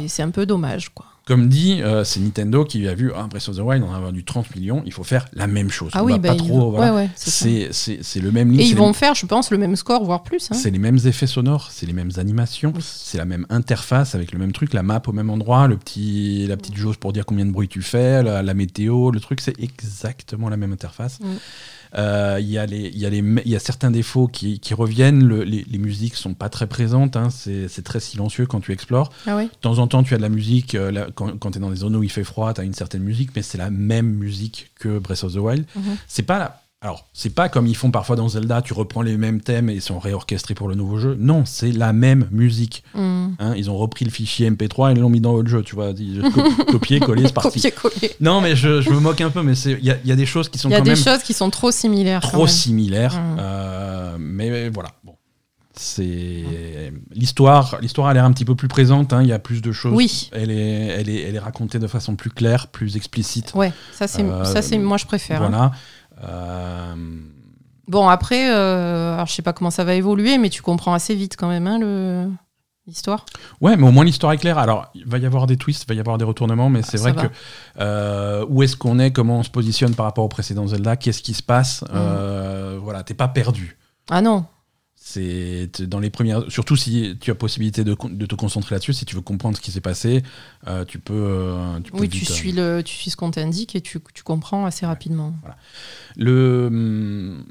c'est un peu dommage, quoi. Comme dit, euh, c'est Nintendo qui a vu ah, Breath of the Wild, on a vendu 30 millions, il faut faire la même chose. Ah On oui, va bah, pas trop. voilà. ouais, ouais, c'est le même ligne, Et ils vont faire, je pense, le même score, voire plus. hein. C'est les mêmes effets sonores, c'est les mêmes animations, Oui. c'est la même interface avec le même truc, la map au même endroit, le petit, la petite jauge pour dire combien de bruit tu fais, la, la météo, le truc, c'est exactement la même interface. Mm. Euh, Il y, y, y a certains défauts qui, qui reviennent, le- les, les musiques sont pas très présentes, hein, c'est très silencieux quand tu explores. Ah oui De temps en temps, tu as de la musique, euh, là, quand, quand tu es dans des zones où il fait froid, tu as une certaine musique, mais c'est la même musique que Breath of the Wild. Mhm. C'est pas. Alors, c'est pas comme ils font parfois dans Zelda, tu reprends les mêmes thèmes et ils sont réorchestrés pour le nouveau jeu. Non, c'est la même musique. Mm. hein. Ils ont repris le fichier MP3 et l'ont mis dans votre jeu, tu vois. [LAUGHS] Copier, coller, c'est [LAUGHS] parti. Copier-coller. Non, mais je, je me moque un peu, mais il y a, il y a des choses qui sont Il y a quand des même choses qui sont trop similaires. trop similaires. Mm. Euh, mais voilà, bon. C'est l'histoire. L'histoire a l'air un petit peu plus présente. hein. Il y a plus de choses. Oui. Elle est, elle est, elle est racontée de façon plus claire, plus explicite. Ouais, ça c'est, Euh, ça c'est, moi je préfère. hein. Voilà. Bon après, euh, alors je sais pas comment ça va évoluer, mais tu comprends assez vite quand même hein, le l'histoire. Ouais, mais au moins l'histoire est claire. Alors, il va y avoir des twists, il va y avoir des retournements, mais c'est Ah, ça vrai va. que euh, où est-ce qu'on est, comment on se positionne par rapport au précédent Zelda, qu'est-ce qui se passe, Mm. euh, voilà, t'es pas perdu. Ah non, C'est dans les premières, surtout si tu as possibilité de, te concentrer là-dessus, si tu veux comprendre ce qui s'est passé, euh, tu peux. euh, tu peux oui, tu vite, euh, suis le, tu suis ce qu'on t'indique et tu, tu comprends assez rapidement. Le, hum,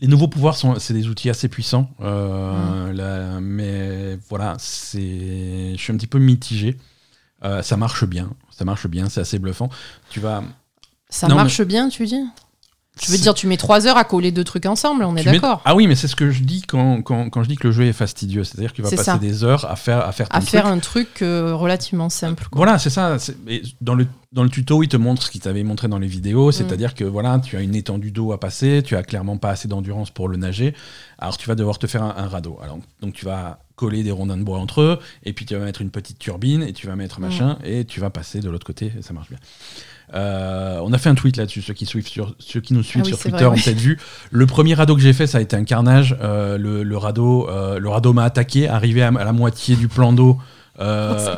les nouveaux pouvoirs sont c'est des outils assez puissants, euh, Mm. là, mais voilà, c'est je suis un petit peu mitigé. Euh, ça marche bien, ça marche bien, c'est assez bluffant. Tu vas Ça Non, marche bien, tu dis? Tu veux dire, tu mets trois heures à coller deux trucs ensemble, on est mets- d'accord Ah oui, mais c'est ce que je dis quand, quand, quand je dis que le jeu est fastidieux, c'est-à-dire que tu vas C'est passer ça. des heures à faire à faire À truc. faire un truc euh, relativement simple. quoi. Voilà, c'est ça. et Dans le, dans le tuto, il te montre ce qu'il t'avait montré dans les vidéos, Mm. c'est-à-dire que voilà, tu as une étendue d'eau à passer, tu as clairement pas assez d'endurance pour le nager, alors tu vas devoir te faire un, un radeau. Alors, donc tu vas coller des rondins de bois entre eux, et puis tu vas mettre une petite turbine, et tu vas mettre machin, et tu vas passer de l'autre côté, et ça marche bien. Euh, on a fait un tweet là-dessus, ceux qui, suivent sur, ceux qui nous suivent Ah oui, sur Twitter vrai, ont peut-être vu. Le premier radeau que j'ai fait, ça a été un carnage. Euh, le, le radeau, euh, le radeau m'a attaqué, arrivé à, à la moitié du plan d'eau. euh,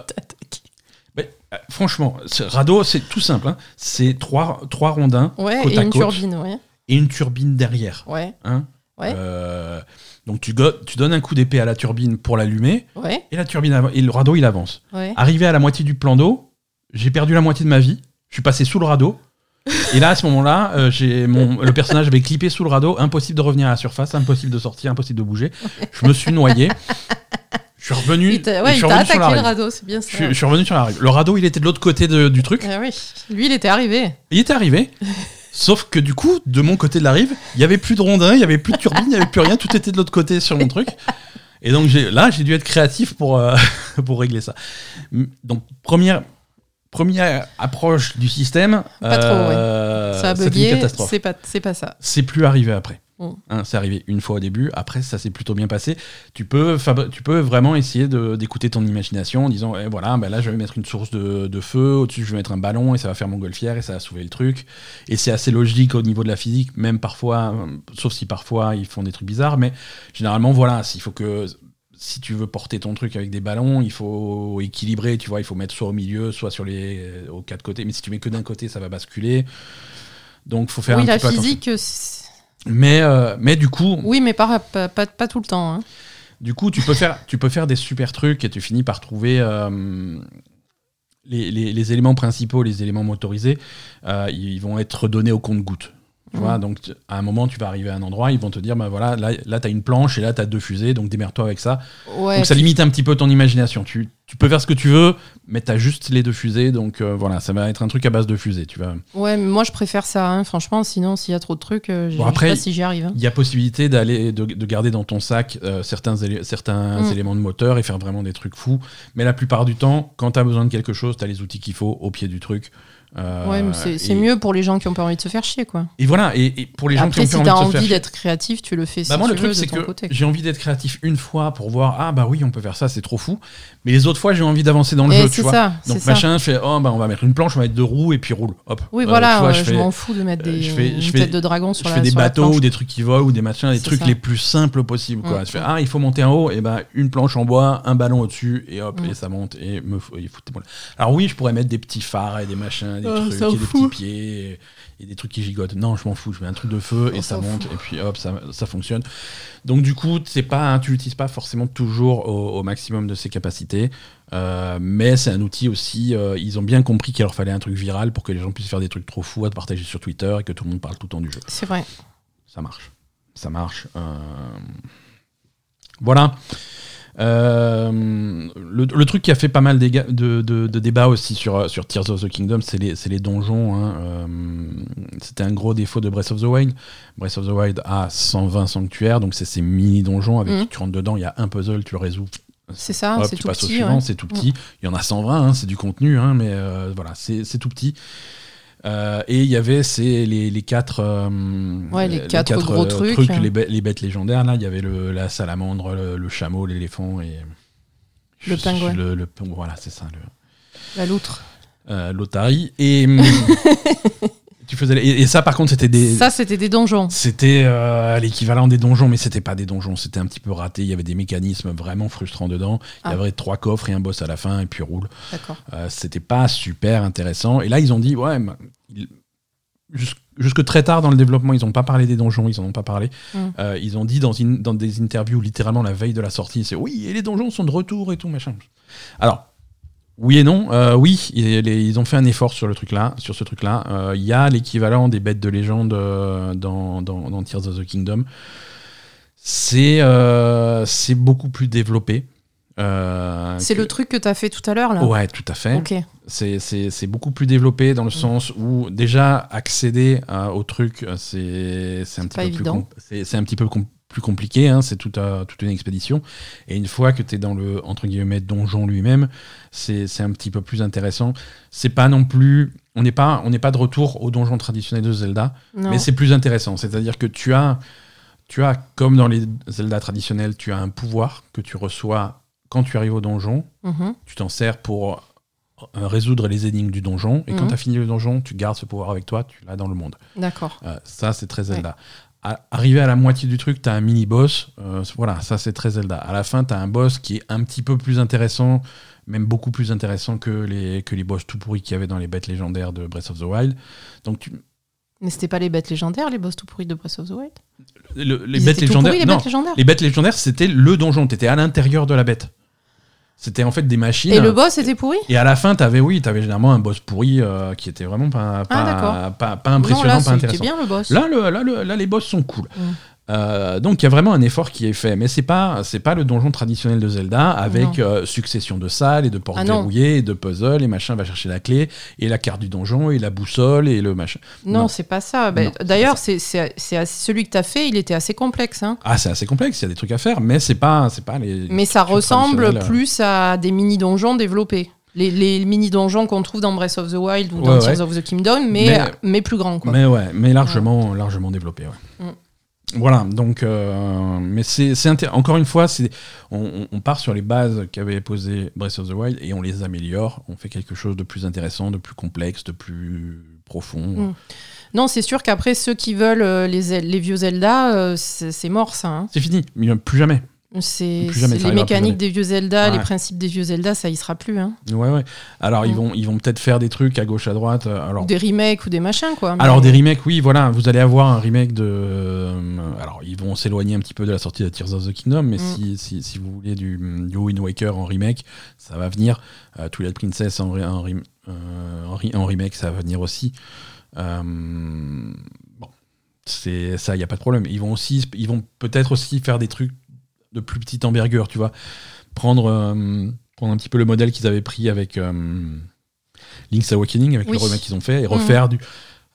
[LAUGHS] mais, euh, franchement, ce radeau, c'est tout simple. hein. C'est trois, trois rondins Ouais, côte et à une côte turbine, ouais. et une turbine derrière. Ouais, hein. Ouais. Euh, donc tu, go- tu donnes un coup d'épée à la turbine pour l'allumer et la turbine et le radeau il avance. Arrivé à la moitié du plan d'eau, j'ai perdu la moitié de ma vie. Je suis passé sous le radeau. Et là, à ce moment-là, euh, j'ai mon le personnage avait clippé sous le radeau. Impossible de revenir à la surface, impossible de sortir, impossible de bouger. Je me suis noyé. Je suis revenu. Il t'a je ouais, suis il t'a revenu sur la attaqué le rive. radeau, c'est bien ça. Je suis, je suis revenu sur la rive. Le radeau, il était de l'autre côté de- du truc. Ah oui, lui, il était arrivé. Il était arrivé. Sauf que du coup, de mon côté de la rive, il y avait plus de rondins, il y avait plus de turbine, il y avait plus rien. Tout était de l'autre côté sur mon truc. Et donc j'ai- là, j'ai dû être créatif pour, euh, [LAUGHS] pour régler ça. Donc première, première approche du système, Pas trop, euh, ça a bugué, c'est pas, ça. C'est plus arrivé après. Mm. Hein, c'est arrivé une fois au début. Après, ça s'est plutôt bien passé. Tu peux, fab- tu peux vraiment essayer de- d'écouter ton imagination en disant eh, voilà, ben là, je vais mettre une source de, de feu. Au-dessus, je vais mettre un ballon et ça va faire montgolfière et ça va soulever le truc. Et c'est assez logique au niveau de la physique, même parfois, euh, sauf si parfois ils font des trucs bizarres. Mais généralement, voilà, s'il faut que. Si tu veux porter ton truc avec des ballons, il faut équilibrer, tu vois, il faut mettre soit au milieu, soit sur les euh, aux quatre côtés. Mais si tu mets que d'un côté, ça va basculer. Donc, faut faire Oui, un la petit physique, c'est- Mais, euh, mais du coup, oui, mais pas, pas, pas, pas tout le temps. hein. du coup, tu peux faire, tu peux faire des super trucs et tu finis par trouver euh, les, les- les éléments principaux, les éléments motorisés, euh, ils vont être donnés au compte-goutte. Tu vois, donc à un moment, tu vas arriver à un endroit, ils vont te dire, bah voilà, là, là tu as une planche et là, tu as deux fusées, donc démerde-toi avec ça. Ouais, donc ça limite un petit peu ton imagination. Tu, tu peux faire ce que tu veux, mais tu as juste les deux fusées, donc euh, voilà, ça va être un truc à base de fusées. Tu vas... ouais, mais moi je préfère ça, hein, franchement, sinon s'il y a trop de trucs, euh, je Bon, je après, sais pas si j'y arrive. hein. Il y a possibilité d'aller de, de garder dans ton sac euh, certains, certains Mm. éléments de moteur et faire vraiment des trucs fous. Mais la plupart du temps, quand tu as besoin de quelque chose, tu as les outils qu'il faut au pied du truc. Euh, ouais, mais c'est et- mieux pour les gens qui ont pas envie de se faire chier, quoi. Et voilà, et, et pour les gens Après, qui si ont t'as pas envie de se envie faire d'être créatif, tu le fais si bah moi, tu le truc, c'est que côté. j'ai envie d'être créatif une fois pour voir, ah bah oui, on peut faire ça, c'est trop fou. Mais les autres fois, j'ai envie d'avancer dans le Et jeu, tu vois. ça, Donc ça. machin, je fais, oh bah on va mettre une planche, on va mettre deux roues et puis roule, hop. Oui, Euh, voilà, vois, je je m'en fous de mettre euh, des je fais- je tête de dragon sur je la fais des bateaux ou des trucs qui volent ou des machins, des trucs les plus simples possibles. Quoi. Mm. Je fais, ah, il faut monter en haut, et ben une planche en bois, un ballon au-dessus, et hop, Mm. et ça monte, et me. Alors oui, je pourrais mettre des petits phares et des machins, des Ah, trucs, des fout. petits pieds, et, et des trucs qui gigotent. Non, je m'en fous, je mets un truc de feu, et ça monte, et puis hop, ça, ça fonctionne. Donc du coup, pas, tu l'utilises pas forcément toujours au, au maximum de ses capacités, euh, mais c'est un outil aussi. euh, ils ont bien compris qu'il leur fallait un truc viral pour que les gens puissent faire des trucs trop fous à te partager sur Twitter et que tout le monde parle tout le temps du jeu. C'est vrai. Ça marche. Ça marche. Euh, Voilà. Euh, le, le truc qui a fait pas mal de, de- de débats aussi sur, sur Tears of the Kingdom, c'est les, donjons. hein. Euh, C'était un gros défaut de Breath of the Wild. Breath of the Wild a 120 sanctuaires, donc c'est ces mini donjons avec Mhm. tu rentres dedans, il y a un puzzle, tu le résous. C'est ça, c'est tu tout passes au petit. suivant, ouais. c'est tout petit. Il y en a 120, hein, c'est du contenu, hein, mais euh, voilà, c'est tout petit. Euh, et il y avait ces, les, les quatre, euh, Ouais, les quatre gros trucs. les, bê- les bêtes légendaires. Là, il y avait le, la salamandre, le, le chameau, l'éléphant et Le pingouin. Le, le- voilà, c'est ça, le, La loutre. euh, l'Otari. Et [LAUGHS] hum, tu faisais et, et ça, par contre, c'était des Ça, c'était des donjons. c'était euh, l'équivalent des donjons, mais c'était pas des donjons, c'était un petit peu raté. Il y avait des mécanismes vraiment frustrants dedans. Il y Ah. avait trois coffres et un boss à la fin, et puis roule. D'accord. Euh, c'était pas super intéressant. Et là, ils ont dit, ouais, mais il- jus- jusque très tard dans le développement, ils n'ont pas parlé des donjons, ils en ont pas parlé. Mm. Euh, ils ont dit dans, une- dans des interviews, littéralement la veille de la sortie, c'est oui, et les donjons sont de retour et tout, machin. Alors, oui et non. Euh, oui, ils, ils ont fait un effort sur le truc là, sur ce truc-là. Euh, Il y a l'équivalent des bêtes de légende euh, dans, dans, dans Tears of the Kingdom. C'est c'est beaucoup plus développé. C'est que- le truc que t'as fait tout à l'heure, là Ouais, tout à fait. C'est- beaucoup plus développé Mm. dans le sens où déjà accéder au truc, c'est un, petit peu plus c'est- un petit peu plus compliqué, hein, c'est toute, euh, toute une expédition. Et une fois que tu es dans le entre guillemets donjon lui-même, c'est un petit peu plus intéressant. C'est pas non plus. On n'est pas, on n'est pas de retour au donjon traditionnel de Zelda, Non. mais c'est plus intéressant. C'est-à-dire que tu as, tu as, comme dans les Zelda traditionnels, tu as un pouvoir que tu reçois quand tu arrives au donjon Mhm. tu t'en sers pour euh, résoudre les énigmes du donjon. Et quand Mhm. tu as fini le donjon, tu gardes ce pouvoir avec toi, tu l'as dans le monde. D'accord. Euh, ça, c'est très Zelda. Arrivé à la moitié du truc, tu as un mini-boss. euh, voilà, ça, c'est très Zelda. À la fin, tu as un boss qui est un petit peu plus intéressant, même beaucoup plus intéressant que les, que les boss tout pourris qu'il y avait dans les bêtes légendaires de Breath of the Wild. Donc, tu- Mais c'était pas les bêtes légendaires, les boss tout pourris de Breath of the Wild? Le- les bêtes légendaires. pourris, les non, bêtes légendaires les bêtes légendaires, c'était le donjon. Tu étais à l'intérieur de la bête. C'était en fait des machines. Et le boss était pourri Et à la fin, t'avais oui, t'avais généralement un boss pourri euh, qui était vraiment pas, pas, Ah, pas, pas impressionnant, Non, là, pas intéressant. bien le boss. Là, le- là, le- là, les boss sont cool. Mm. Euh, donc il y a vraiment un effort qui est fait, mais c'est pas c'est pas le donjon traditionnel de Zelda avec euh, succession de salles et de portes Ah verrouillées et de puzzles et machin va chercher la clé et la carte du donjon et la boussole et le machin. non, non. c'est pas ça. Bah, D'ailleurs, c'est celui que t'as fait, il était assez complexe. Hein. Ah c'est assez complexe, il y a des trucs à faire, mais c'est pas c'est pas les. Mais ça ressemble traditionnelles. plus à des mini-donjons développés. Les, les mini-donjons qu'on trouve dans Breath of the Wild ou dans Ouais, Tears of the Kingdom, mais, Mais- mais plus grands. Quoi. Mais ouais, mais largement largement développé. Ouais. Mm. Voilà, donc, euh, mais c'est encore une fois, c'est on, on part sur les bases qu'avait posé Breath of the Wild et on les améliore. On fait quelque chose de plus intéressant, de plus complexe, de plus profond. Mm. Non, c'est sûr qu'après, ceux qui veulent euh, les, les vieux Zelda, euh, c'est mort ça. hein. C'est fini, plus jamais. C'est les mécaniques des vieux Zelda, les Ouais. principes des vieux Zelda, ça y sera plus. Hein. Ouais, ouais. Alors ils vont, ils vont peut-être faire des trucs à gauche, à droite. euh, Alors des remakes ou des machins, quoi. Alors des remakes, oui, voilà, vous allez avoir un remake de. euh, alors ils vont s'éloigner un petit peu de la sortie de Tears of the Kingdom, mais Mm. si, si, si vous voulez du, du Wind Waker en remake, ça va venir. Euh, Twilight Princess en, euh, en remake, ça va venir aussi. Euh, bon, c'est ça, il y a pas de problème. Ils vont aussi, ils vont peut-être aussi faire des trucs de plus petite envergure, tu vois, prendre, euh, prendre un petit peu le modèle qu'ils avaient pris avec. euh, Link's Awakening avec Oui. le remake qu'ils ont fait et refaire du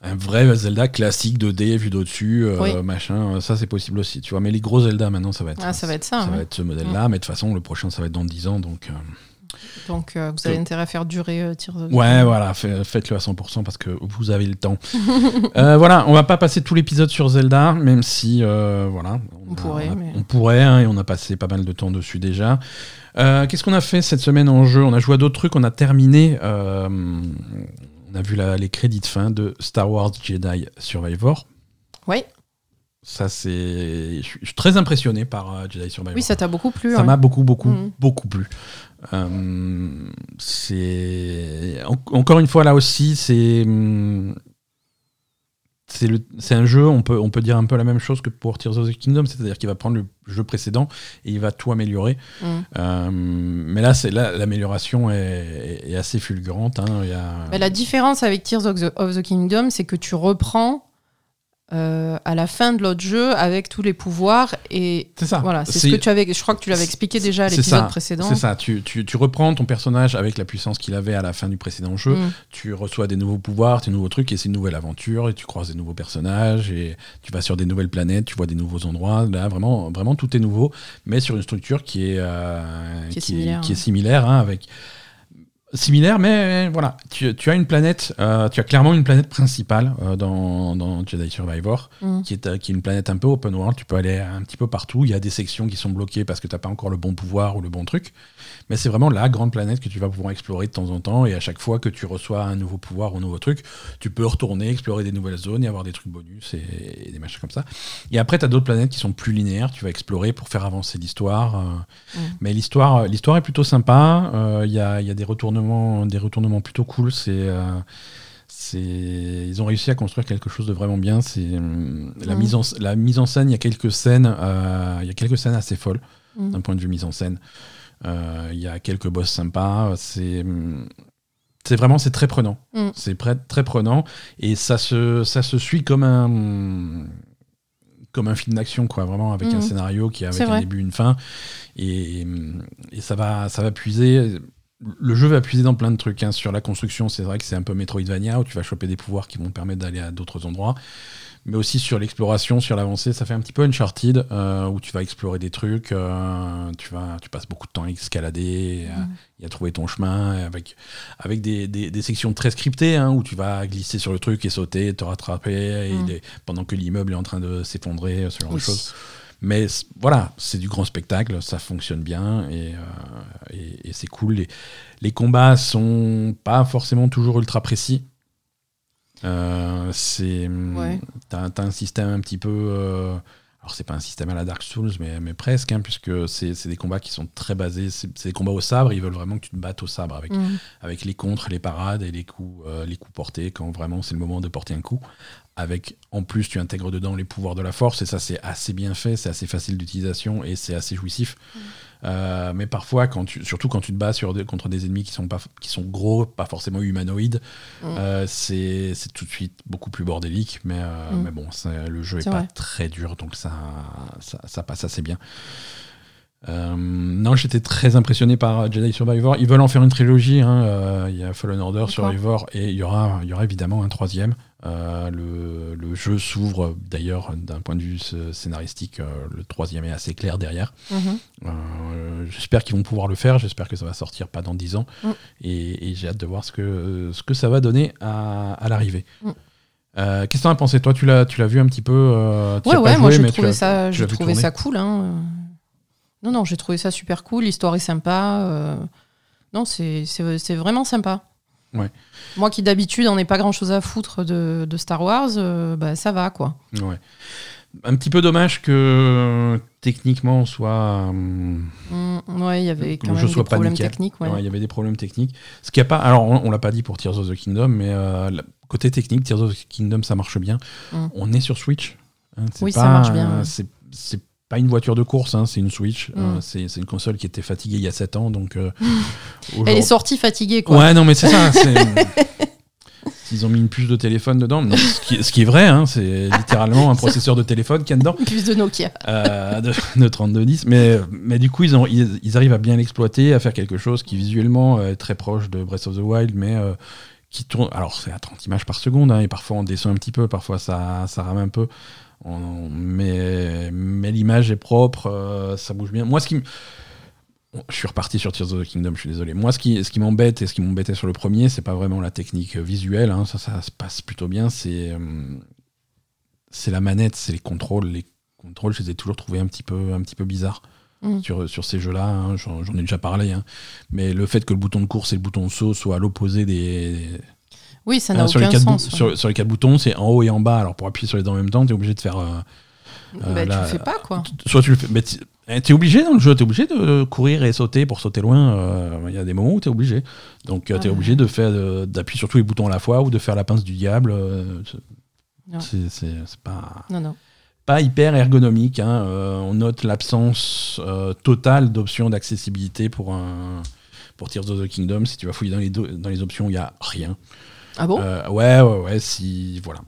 un vrai Zelda classique 2D vu d'au-dessus euh, Oui. machin ça c'est possible aussi tu vois mais les gros Zelda maintenant ça va être Ah, ça va être ça, ouais. va être ce modèle là mais de toute façon le prochain ça va être dans 10 ans donc euh, Donc, euh, vous avez intérêt à faire durer euh, of the ouais voilà fait- faites-le à 100% parce que vous avez le temps. [LAUGHS] Euh, voilà on va pas passer tout l'épisode sur Zelda même si euh, voilà On a- pourrait, a- mais- on pourrait hein, et on a passé pas mal de temps dessus déjà. Euh, qu'est-ce qu'on a fait cette semaine en jeu? On a joué à d'autres trucs on a terminé euh, on a vu la- les crédits de fin de Star Wars Jedi Survivor. Oui, Ça, c'est. Je suis très impressionné par euh, Jedi Survivor. oui ça t'a beaucoup plu. Ça m'a beaucoup, beaucoup, Mhm. beaucoup plu. Euh, c'est. en- encore une fois, là aussi, c'est. hum, C'est un jeu, on peut, on peut dire un peu la même chose que pour Tears of the Kingdom, c'est-à-dire qu'il va prendre le jeu précédent et il va tout améliorer. Mm. Euh, mais là, c'est là, l'amélioration est, est assez fulgurante. hein. Il y a- Mais la différence avec Tears of the, of the Kingdom, c'est que tu reprends euh, à la fin de l'autre jeu avec tous les pouvoirs et C'est ça. voilà, c'est ce que tu avais. Je crois que tu l'avais expliqué déjà à l'épisode précédent. C'est ça, tu, tu, tu reprends ton personnage avec la puissance qu'il avait à la fin du précédent jeu, Mm. tu reçois des nouveaux pouvoirs, des nouveaux trucs, et c'est une nouvelle aventure, et tu croises des nouveaux personnages, et tu vas sur des nouvelles planètes, tu vois des nouveaux endroits. Là, vraiment, vraiment tout est nouveau, mais sur une structure qui est, euh, Qui est similaire, qui est hein. similaire, hein, avec similaire, mais voilà, tu, tu as une planète, euh, tu as clairement une planète principale euh, dans, dans Jedi Survivor, Mm. qui, est, euh, qui est une planète un peu open world. Tu peux aller un petit peu partout. Il y a des sections qui sont bloquées parce que tu n'as pas encore le bon pouvoir ou le bon truc. Mais c'est vraiment la grande planète que tu vas pouvoir explorer de temps en temps. Et à chaque fois que tu reçois un nouveau pouvoir ou un nouveau truc, tu peux retourner, explorer des nouvelles zones et avoir des trucs bonus et, et des machins comme ça. Et après, tu as d'autres planètes qui sont plus linéaires. Tu vas explorer pour faire avancer l'histoire. euh. Mm. Mais l'histoire, l'histoire est plutôt sympa. Euh, Il y, a, y a des retournements, des retournements plutôt cool. C'est euh, ils ont réussi à construire quelque chose de vraiment bien c'est la Mhm. mise en la mise en scène il y a quelques scènes euh, il y a quelques scènes assez folles Mhm. d'un point de vue mise en scène Euh, il y a quelques boss sympas c'est c'est vraiment c'est très prenant Mhm. c'est très, prenant et ça se ça se suit comme un comme un film d'action quoi vraiment avec un Mhm. scénario qui a avec un vrai. début une fin et, et ça va ça va puiser le jeu va puiser dans plein de trucs hein. sur la construction c'est vrai que c'est un peu Metroidvania où tu vas choper des pouvoirs qui vont te permettre d'aller à d'autres endroits mais aussi sur l'exploration sur l'avancée ça fait un petit peu Uncharted euh, où tu vas explorer des trucs euh, tu vas tu passes beaucoup de temps à escalader à- et à trouver ton chemin avec avec des, des- des sections très scriptées hein, où tu vas glisser sur le truc et sauter te rattraper et les- pendant que l'immeuble est en train de s'effondrer ce genre de choses mais voilà, c'est du grand spectacle, ça fonctionne bien et, euh, et- et c'est cool. Les, les combats sont pas forcément toujours ultra précis. Euh, c'est Ouais. t'as, t'as un système un petit peu. euh, alors c'est pas un système à la Dark Souls, mais, mais presque, hein, puisque c'est, c'est des combats qui sont très basés. C'est, c'est des combats au sabre. Ils veulent vraiment que tu te battes au sabre avec Mm. avec les contres, les parades et les coups, euh, les coups portés quand vraiment c'est le moment de porter un coup. Avec en plus tu intègres dedans les pouvoirs de la force et ça c'est assez bien fait, c'est assez facile d'utilisation et c'est assez jouissif. Euh, mais parfois, quand tu, surtout quand tu te bats sur contre des ennemis qui sont, pas, qui sont gros, pas forcément humanoïdes, Mm. euh, c'est tout de suite beaucoup plus bordélique. Mais, euh, Mm. mais bon, le jeu est, C'est pas très dur, donc ça, ça, ça passe assez bien. Euh, non, j'étais très impressionné par Jedi Survivor. Ils veulent en faire une trilogie. hein. Euh, Il y a Fallen Order. Survivor, et il y aura, il y aura évidemment un troisième. Euh, le, le jeu s'ouvre d'ailleurs d'un point de vue scénaristique. euh, le troisième est assez clair derrière. Mhm. Euh, j'espère qu'ils vont pouvoir le faire. J'espère que ça va sortir pas dans 10 ans. Mm. Et, et j'ai hâte de voir ce que, ce que ça va donner à, à l'arrivée. Mm. Euh, Qu'est-ce que t'en as pensé? Toi, tu l'as, tu l'as vu un petit peu euh, Ouais, ouais, pas moi j'ai trouvé ça, j'ai trouvé ça cool. Hein. Non, non, j'ai trouvé ça super cool. L'histoire est sympa. Non, c'est vraiment sympa. Ouais. Moi qui d'habitude en ai pas grand chose à foutre de, de Star Wars, euh, bah, ça va quoi. Ouais. Un petit peu dommage que techniquement on soit. hum, Mm, ouais, il y avait quand même des problèmes nickel. techniques. ouais. ouais, il y avait des problèmes techniques. Ce qui a pas. Alors, on, on l'a pas dit pour Tears of the Kingdom, mais euh, côté technique, Tears of the Kingdom, ça marche bien. Mm. On est sur Switch. hein, Oui, pas, ça marche bien, ouais. C'est pas une voiture de course, hein, c'est une Switch. Mm. Euh, c'est, c'est une console qui était fatiguée il y a 7 ans, donc. euh, [LAUGHS] Elle est sortie fatiguée quoi. Ouais, non, mais c'est ça. [LAUGHS] c'est- Ils ont mis une puce de téléphone dedans. Non, ce, qui, ce qui est vrai, hein, c'est littéralement un [LAUGHS] processeur de téléphone qu'il y a dedans. Une puce de Nokia. euh, de, de 3210. Mais, mais du coup, ils, ont, ils, ils arrivent à bien l'exploiter, à faire quelque chose qui visuellement euh, est très proche de Breath of the Wild, mais euh, qui tourne. Alors, c'est à 30 images par seconde, hein, et parfois on descend un petit peu, parfois ça, ça rame un peu. On- mais mais l'image est propre, euh, ça bouge bien. Moi, ce qui me- Je suis reparti sur Tears of the Kingdom, je suis désolé. Moi, ce qui, ce qui m'embête et ce qui m'embêtait sur le premier, c'est pas vraiment la technique visuelle, hein, ça, ça se passe plutôt bien. C'est euh, c'est la manette, c'est les contrôles. Les contrôles, je les ai toujours trouvés un petit peu, un petit peu bizarres Mm. sur, sur ces jeux-là. hein, J'en j'en ai déjà parlé. hein. Mais le fait que le bouton de course et le bouton de saut soient à l'opposé des. Oui, ça n'a sur, les aucun quatre sens. ouais. sur, sur les quatre boutons, c'est en haut et en bas. Alors pour appuyer sur les deux en même temps, tu es obligé de faire. euh, euh, Bah, tu le fais pas quoi. Soit tu le fais. Mais tu es obligé dans le jeu, tu es obligé de courir et sauter pour sauter loin. euh, Il y a des moments où tu es obligé. Donc tu es Ouais. obligé de faire d'appuyer sur tous les boutons à la fois ou de faire la pince du diable. euh, c'est pas, Non, non. pas hyper ergonomique. hein. Euh, on note l'absence euh, totale d'options d'accessibilité pour, un, pour Tears of the Kingdom. Si tu vas fouiller dans les, do- dans les options, il n'y a rien. Ah bon Euh, ouais, ouais, ouais. Si, voilà.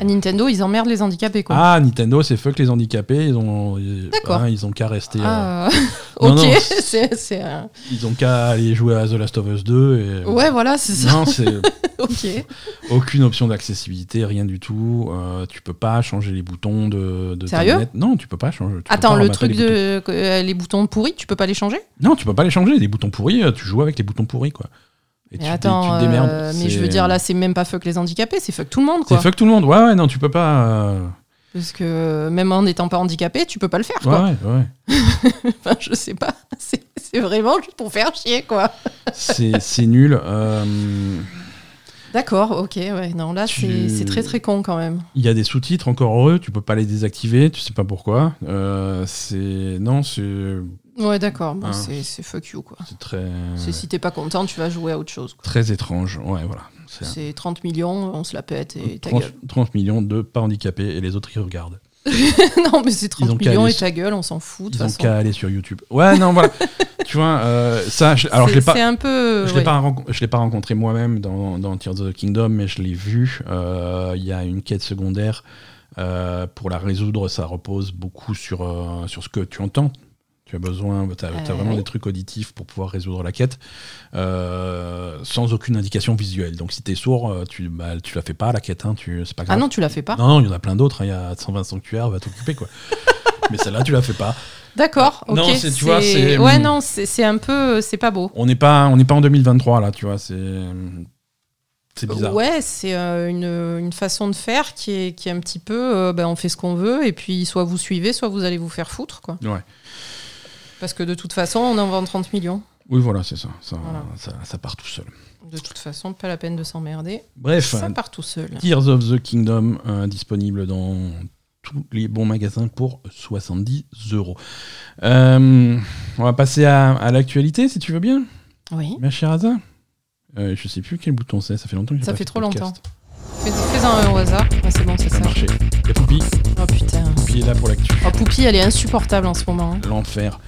À Nintendo, ils emmerdent les handicapés quoi. Ah, Nintendo, c'est fuck les handicapés. Ils ont, ils- D'accord. hein, ils ont qu'à rester. euh, Ah, [LAUGHS] Non, ok, [LAUGHS] c'est un- ils ont qu'à aller jouer à The Last of Us 2. Et, Ouais, voilà, c'est ça. Non, c'est [LAUGHS] ok. aucune option d'accessibilité, rien du tout. Euh, tu peux pas changer les boutons de, Sérieux. Non, tu peux pas changer. tu Attends, le truc les de euh, les boutons pourris, tu peux pas les changer? Non, tu peux pas les changer. Les boutons pourris, euh, tu joues avec les boutons pourris, quoi. Et Mais tu, te- attends, tu te démerdes. euh, mais je veux dire là, c'est même pas fuck les handicapés, c'est fuck tout le monde C'est fuck tout le monde. Ouais, ouais, non, tu peux pas. euh, Parce que même en n'étant pas handicapé, tu peux pas le faire Ouais, quoi. ouais, ouais. [LAUGHS] Enfin, je sais pas. [LAUGHS] C'est vraiment juste pour faire chier quoi. C'est nul. Euh, D'accord, ok, ouais. Non, là, Tu- c'est c'est très très con quand même. Il y a des sous-titres encore heureux. Tu peux pas les désactiver. Tu sais pas pourquoi. C'est non, c'est Ouais, d'accord. Bon, Ah. c'est fuck you quoi. c'est très C'est si t'es pas content, tu vas jouer à autre chose. quoi. très étrange. Ouais, voilà. C'est C'est 30 millions, on se la pète et ta 30, gueule. 30 millions de pas handicapés et les autres ils regardent. [LAUGHS] non, mais c'est 30 ont qu'à millions et ta gueule, on s'en fout de Ils ont qu'à aller sur YouTube. Ouais, non, voilà. [LAUGHS] tu vois, euh, ça, je- alors je l'ai pas. C'est un peu. Je l'ai ouais. pas, l'ai rencontré moi-même dans, dans Tears of the Kingdom, mais je l'ai vu. Euh, Il y a une quête secondaire. Euh, pour la résoudre, ça repose beaucoup sur, sur ce que tu entends. Tu as besoin, tu as, Euh, vraiment oui. des trucs auditifs pour pouvoir résoudre la quête, euh, sans aucune indication visuelle. Donc si tu es sourd, euh, tu, bah, tu la fais pas la quête, hein, tu, c'est pas Ah non, tu la fais pas. non, il y en a plein d'autres, hein, il y a 120 sanctuaires, va t'occuper quoi. [LAUGHS] mais celle-là, tu la fais pas. D'accord, ok. Non, c'est- tu vois, c'est- Ouais, non, c'est un peu. C'est pas beau. On n'est pas, on pas en 2023 là, tu vois, c'est. C'est bizarre. Ouais, c'est euh, une, une façon de faire qui est, qui est un petit peu. euh, ben, on fait ce qu'on veut et puis soit vous suivez, soit vous allez vous faire foutre. quoi. Ouais. Parce que de toute façon, on en vend 30 millions. Oui, voilà, c'est ça. Ça, Voilà. ça. ça part tout seul. De toute façon, pas la peine de s'emmerder. Bref, Ça part tout seul. Tears of the Kingdom, euh, disponible dans tous les bons magasins pour 70 euros. Euh, on va passer à, à l'actualité, si tu veux bien, Oui. ma chère Aza. Euh, je sais plus quel bouton c'est, ça fait longtemps que Ça pas fait de trop longtemps. Fais- Fais-en un au hasard. Ah, c'est bon, c'est Ça marché. Et Poupie, Oh putain. Poupie est là pour l'actu. Oh, Poupie, elle est insupportable en ce moment. hein. L'enfer.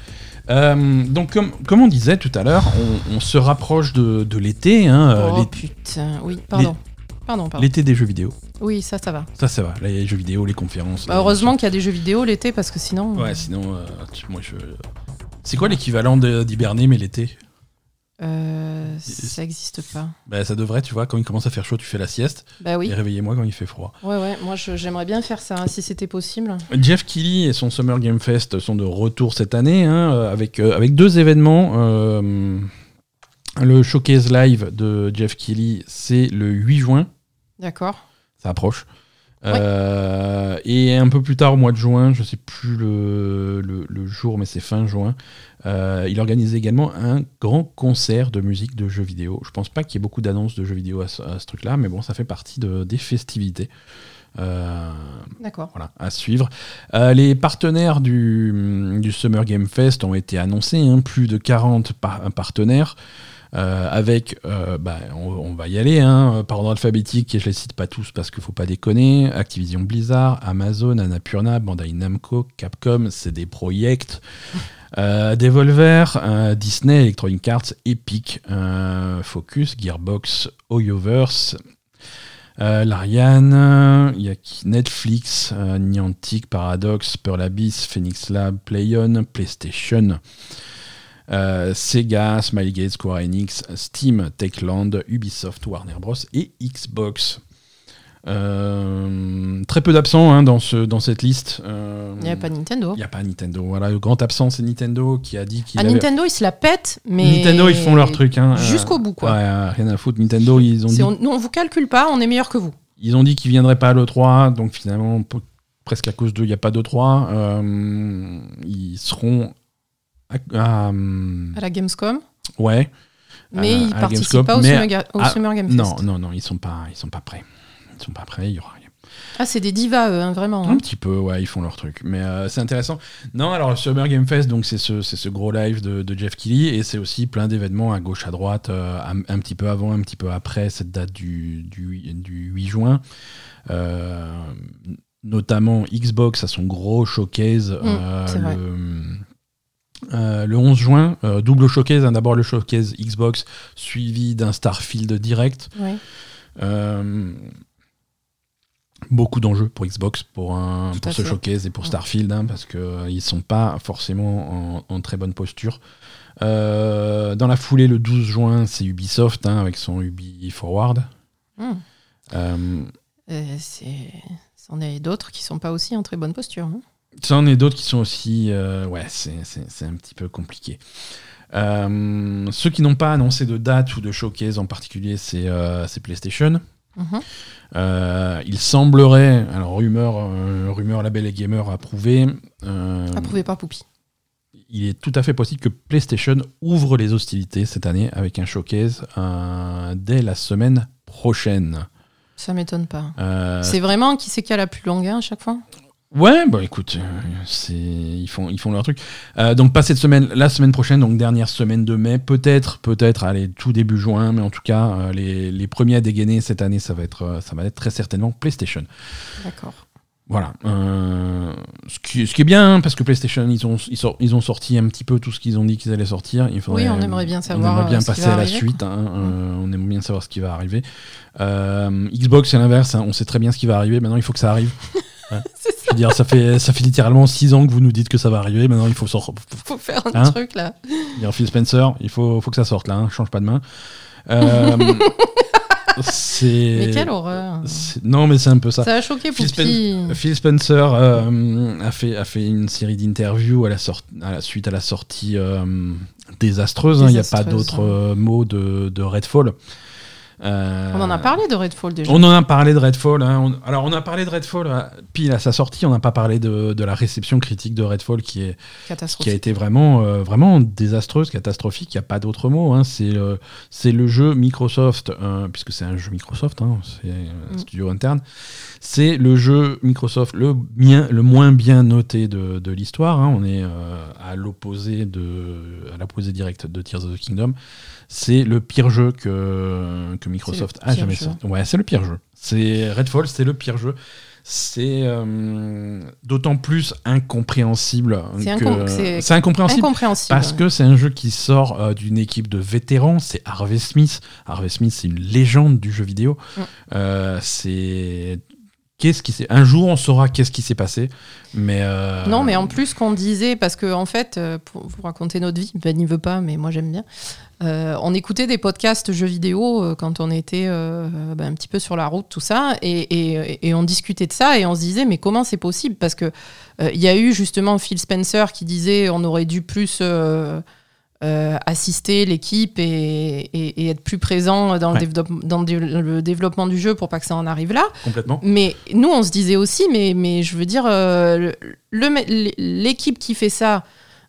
Euh, donc, comme, comme on disait tout à l'heure, on, on se rapproche de, de l'été, hein, euh, oh putain. Oui, pardon. Pardon, pardon. l'été des jeux vidéo. Oui, ça, ça va. Ça, ça va. Là, il y a les jeux vidéo, les conférences. Bah, heureusement qu'il y a des jeux vidéo l'été parce que sinon. Ouais, sinon, euh, tu- moi, je. C'est quoi l'équivalent d'hiberner, mais l'été? Euh, ça existe pas. Bah, ça devrait, tu vois, quand il commence à faire chaud, tu fais la sieste. Bah oui. Et réveillez-moi quand il fait froid. Ouais, ouais. Moi, j'aimerais bien faire ça hein, si c'était possible. Jeff Keighley et son Summer Game Fest sont de retour cette année, hein, euh, avec, euh, avec deux événements. Euh, le showcase live de Jeff Keighley, c'est le 8 juin. D'accord. ça approche. Euh, et un peu plus tard, au mois de juin, je sais plus le, le, jour, mais c'est fin juin, euh, il organise également un grand concert de musique de jeux vidéo. Je pense pas qu'il y ait beaucoup d'annonces de jeux vidéo à ce, truc-là, mais bon, ça fait partie de, des festivités. Euh, D'accord. Voilà, à suivre. les partenaires du, du, Summer Game Fest ont été annoncés, hein, plus de 40 partenaires. Euh, avec, euh, bah, on, va y aller, hein, par ordre alphabétique, et je les cite pas tous parce qu'il faut pas déconner, Activision Blizzard, Amazon, Annapurna, Bandai Namco, Capcom, CD Projekt, euh, Devolver, Disney, Electronic Arts, Epic, Focus, Gearbox, Oyoverse, Larian, Netflix, Niantic, Paradox, Pearl Abyss, Phoenix Lab, PlayOn, PlayStation. Euh, Sega, Smilegate, Square Enix, Steam, Techland, Ubisoft, Warner Bros. et Xbox. Euh, très peu d'absents hein, dans, ce, dans cette liste. Euh, il n'y a pas Nintendo. Il n'y a pas Nintendo. Voilà, le grand absent, c'est Nintendo qui a dit qu'il. Ah, Nintendo, ils se la pètent, mais. Nintendo, ils font leur truc. Hein, Jusqu'au bout, quoi. rien à foutre. Nintendo, ils ont dit. On, nous, on vous calcule pas, on est meilleur que vous. Ils ont dit qu'ils viendraient pas à l'E3, donc finalement, presque à cause d'eux, il n'y a pas d'E3. ils seront euh, à, la Gamescom. Ouais. Mais ils participent pas au, Summer, Game Fest. Non, non, non, ils sont pas, ils sont pas prêts. Ils sont pas prêts. Il y aura rien. Ah, c'est des divas, eux, hein, vraiment. Un hein. petit peu, ouais, ils font leur truc. Mais euh, c'est intéressant. Non, alors Summer Game Fest, donc c'est ce, ce, gros live de, de Jeff Kelly et c'est aussi plein d'événements à gauche, à droite, euh, un, petit peu avant, un petit peu après cette date du, du, du 8 juin. notamment Xbox a son gros showcase. Mmh. Euh, le 11 juin, euh, double showcase, hein, d'abord le showcase Xbox, suivi d'un Starfield direct. Euh, beaucoup d'enjeux pour Xbox, pour, un, pour ce showcase et pour Starfield, hein, parce qu'ils ne sont pas forcément en, très bonne posture. dans la foulée, le 12 juin, c'est Ubisoft, hein, avec son Ubi Forward. Hmm. C'en est d'autres qui sont pas aussi en très bonne posture. Hein. Ça en est d'autres qui sont aussi. Euh, ouais, c'est un petit peu compliqué. Euh, ceux qui n'ont pas annoncé de date ou de showcase en particulier, c'est euh, PlayStation. Mhm. il semblerait, alors rumeur, rumeur label et gamer approuvé. approuvé par Poupy. Il est tout à fait possible que PlayStation ouvre les hostilités cette année avec un showcase dès la semaine prochaine. Ça m'étonne pas. C'est vraiment qui c'est qui a la plus longue hein, à chaque fois? Ouais, bah écoute, euh, c'est ils font ils font leur truc. Euh, donc pas cette semaine, la semaine prochaine, donc dernière semaine de mai, peut-être, peut-être, allez tout début juin, mais en tout cas euh, les, les, premiers à dégainer cette année, ça va être ça va être très certainement PlayStation. D'accord. Voilà. ce, qui, ce, qui, est bien, hein, parce que PlayStation, ils ont, ils, ont sorti un petit peu tout ce qu'ils ont dit qu'ils allaient sortir. Il faudrait, oui, on aimerait bien savoir. On aimerait bien passer à la suite. Hein, on aimerait bien savoir ce qui va arriver. Xbox, c'est l'inverse. Hein, on sait très bien ce qui va arriver. Maintenant, il faut que ça arrive. [LAUGHS] [LAUGHS] Je veux dire, ça fait, ça fait littéralement 6 ans que vous nous dites que ça va arriver. Maintenant, il faut, faut, [LAUGHS] faut faire un hein truc là. Dire Phil Spencer, il faut, faut que ça sorte là. Hein. Change pas de main. Euh, [LAUGHS] mais quelle horreur Non, mais c'est un peu ça. Ça a choqué Phil, Phil Spencer euh, a, fait, a fait une série d'interviews à la, à la suite à la sortie euh, désastreuse. Hein. Il n'y a pas d'autre mot de, de Redfall. Euh, on en a parlé de Redfall déjà. On en a parlé de Redfall. Hein. alors on a parlé de Redfall euh, pile à sa sortie. On n'a pas parlé de, la réception critique de Redfall qui est qui a été vraiment euh, vraiment désastreuse, catastrophique. Il n'y a pas d'autre mot. Hein. C'est le jeu Microsoft puisque c'est un jeu Microsoft. Hein. c'est un mm. studio interne. C'est le jeu Microsoft le bien le moins bien noté de, de l'histoire. On est à l'opposé de à l'opposé direct de Tears of the Kingdom c'est le pire jeu que, que Microsoft a jamais sorti. Ouais, c'est le pire jeu. C'est Redfall, c'est le pire jeu. C'est euh, d'autant plus incompréhensible. C'est incompréhensible, parce que c'est un jeu qui sort euh, d'une équipe de vétérans. C'est Harvey Smith. Harvey Smith, c'est une légende du jeu vidéo. Mm. Euh, c'est qu'est-ce qui s'est un jour on saura qu'est-ce qui s'est passé mais non mais en plus qu'on disait parce que en fait pour vous raconter notre vie Ben n'y veut pas mais moi j'aime bien euh, on écoutait des podcasts jeux vidéo euh, quand on était euh, ben, un petit peu sur la route, tout ça, et, on discutait de ça et on se disait mais comment c'est possible? Parce que il y a eu justement Phil Spencer qui disait on aurait dû plus assister l'équipe et, être plus présent dans, Ouais. le, dans le, développement du jeu pour pas que ça en arrive là. Complètement. Mais nous, on se disait aussi, mais, mais je veux dire, l'équipe qui fait ça,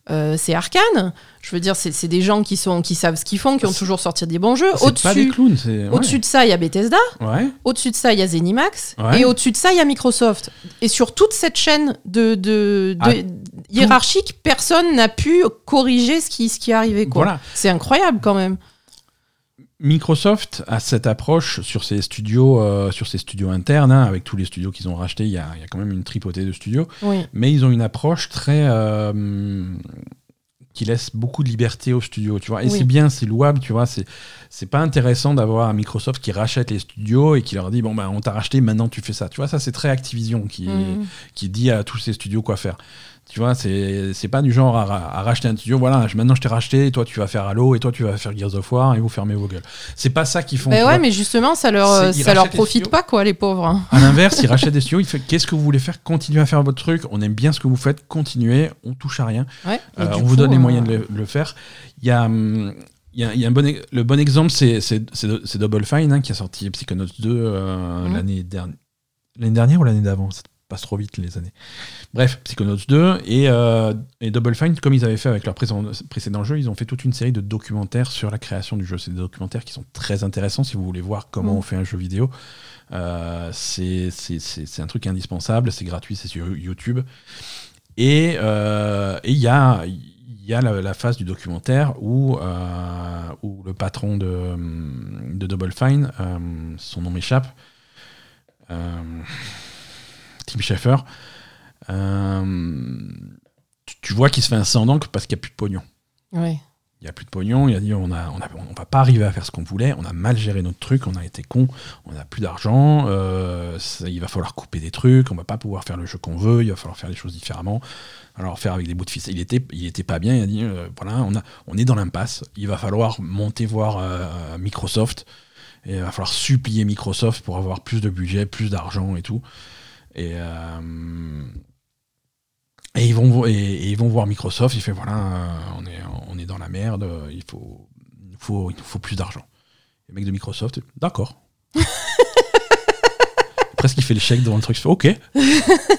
euh, c'est Arkane. Je veux dire, c'est des gens qui, sont, qui savent ce qu'ils font, qui ont toujours sorti des bons jeux. Au-dessus ouais. au-dessus de ça, il y a Bethesda. Ouais. Au-dessus de ça, il y a Zenimax. Ouais. Et au-dessus de ça, il y a Microsoft. Et sur toute cette chaîne de, de, de- Ah, hiérarchique, personne n'a pu corriger ce qui, ce qui est arrivé. quoi. Voilà. C'est incroyable quand même. Microsoft a cette approche sur ses studios, euh, sur ses studios internes, hein, avec tous les studios qu'ils ont rachetés. Il y, y a quand même une tripotée de studios, Oui. mais ils ont une approche très euh, qui laisse beaucoup de liberté aux studios, tu vois. Et Oui. c'est bien, c'est louable, tu vois. C'est c'est pas intéressant d'avoir un Microsoft qui rachète les studios et qui leur dit bon ben on t'a racheté, maintenant tu fais ça. Tu vois, ça c'est très Activision qui Mhm. qui dit à tous ces studios quoi faire. Tu vois, c'est c'est pas du genre à, ra- à racheter un studio, voilà, maintenant je t'ai racheté, et toi tu vas faire Halo, et toi tu vas faire Gears of War, et vous fermez vos gueules. C'est pas ça qu'ils font. Tu ouais, vois. mais justement, ça leur, ils ça leur profite pas, quoi, les pauvres. hein. À l'inverse, [LAUGHS] ils rachètent des studios, ils font qu'est-ce que vous voulez faire? Continuez à faire votre truc, on aime bien ce que vous faites, continuez, on touche à rien, Ouais. Euh, on coup, vous donne les euh, moyens de le, de le faire. Il y a. hum, il y a, il y a un bon, e- le bon exemple, c'est Double Fine hein, qui a sorti Psychonauts 2 euh, Mhm. l'année dernière. L'année dernière ou l'année d'avant Ça passe trop vite les années. Bref, Psychonauts 2 et, euh, et Double Fine, comme ils avaient fait avec leur précédent, précédent jeu, ils ont fait toute une série de documentaires sur la création du jeu. C'est des documentaires qui sont très intéressants si vous voulez voir comment Mhm. on fait un jeu vidéo. Euh, c'est un truc indispensable, c'est gratuit, c'est sur YouTube. Et euh, et il y a, y a la, la phase du documentaire où, euh, où le patron de, de Double Fine, son nom m'échappe, Tim Schafer, euh, tu, tu vois qu'il se fait un sang d'encre parce qu'il n'y a plus de pognon. Il n'y a plus de pognon, il a dit on a, on a, on va pas arriver à faire ce qu'on voulait, on a mal géré notre truc, on a été con, on n'a plus d'argent, euh, il va falloir couper des trucs, on va pas pouvoir faire le jeu qu'on veut, il va falloir faire les choses différemment, alors faire avec des bouts de ficelle. Il était, il était pas bien, il a dit euh, voilà, on, a, on est dans l'impasse, il va falloir monter voir euh, Microsoft, et il va falloir supplier Microsoft pour avoir plus de budget, plus d'argent et tout. Et, euh, et ils vont vo- et, et ils vont voir Microsoft. Il fait voilà, euh, on est on est dans la merde. euh, Il faut il faut il nous faut plus d'argent. Le mec de Microsoft, d'accord. [LAUGHS] Presque il fait le chèque devant le truc. Il fait ok,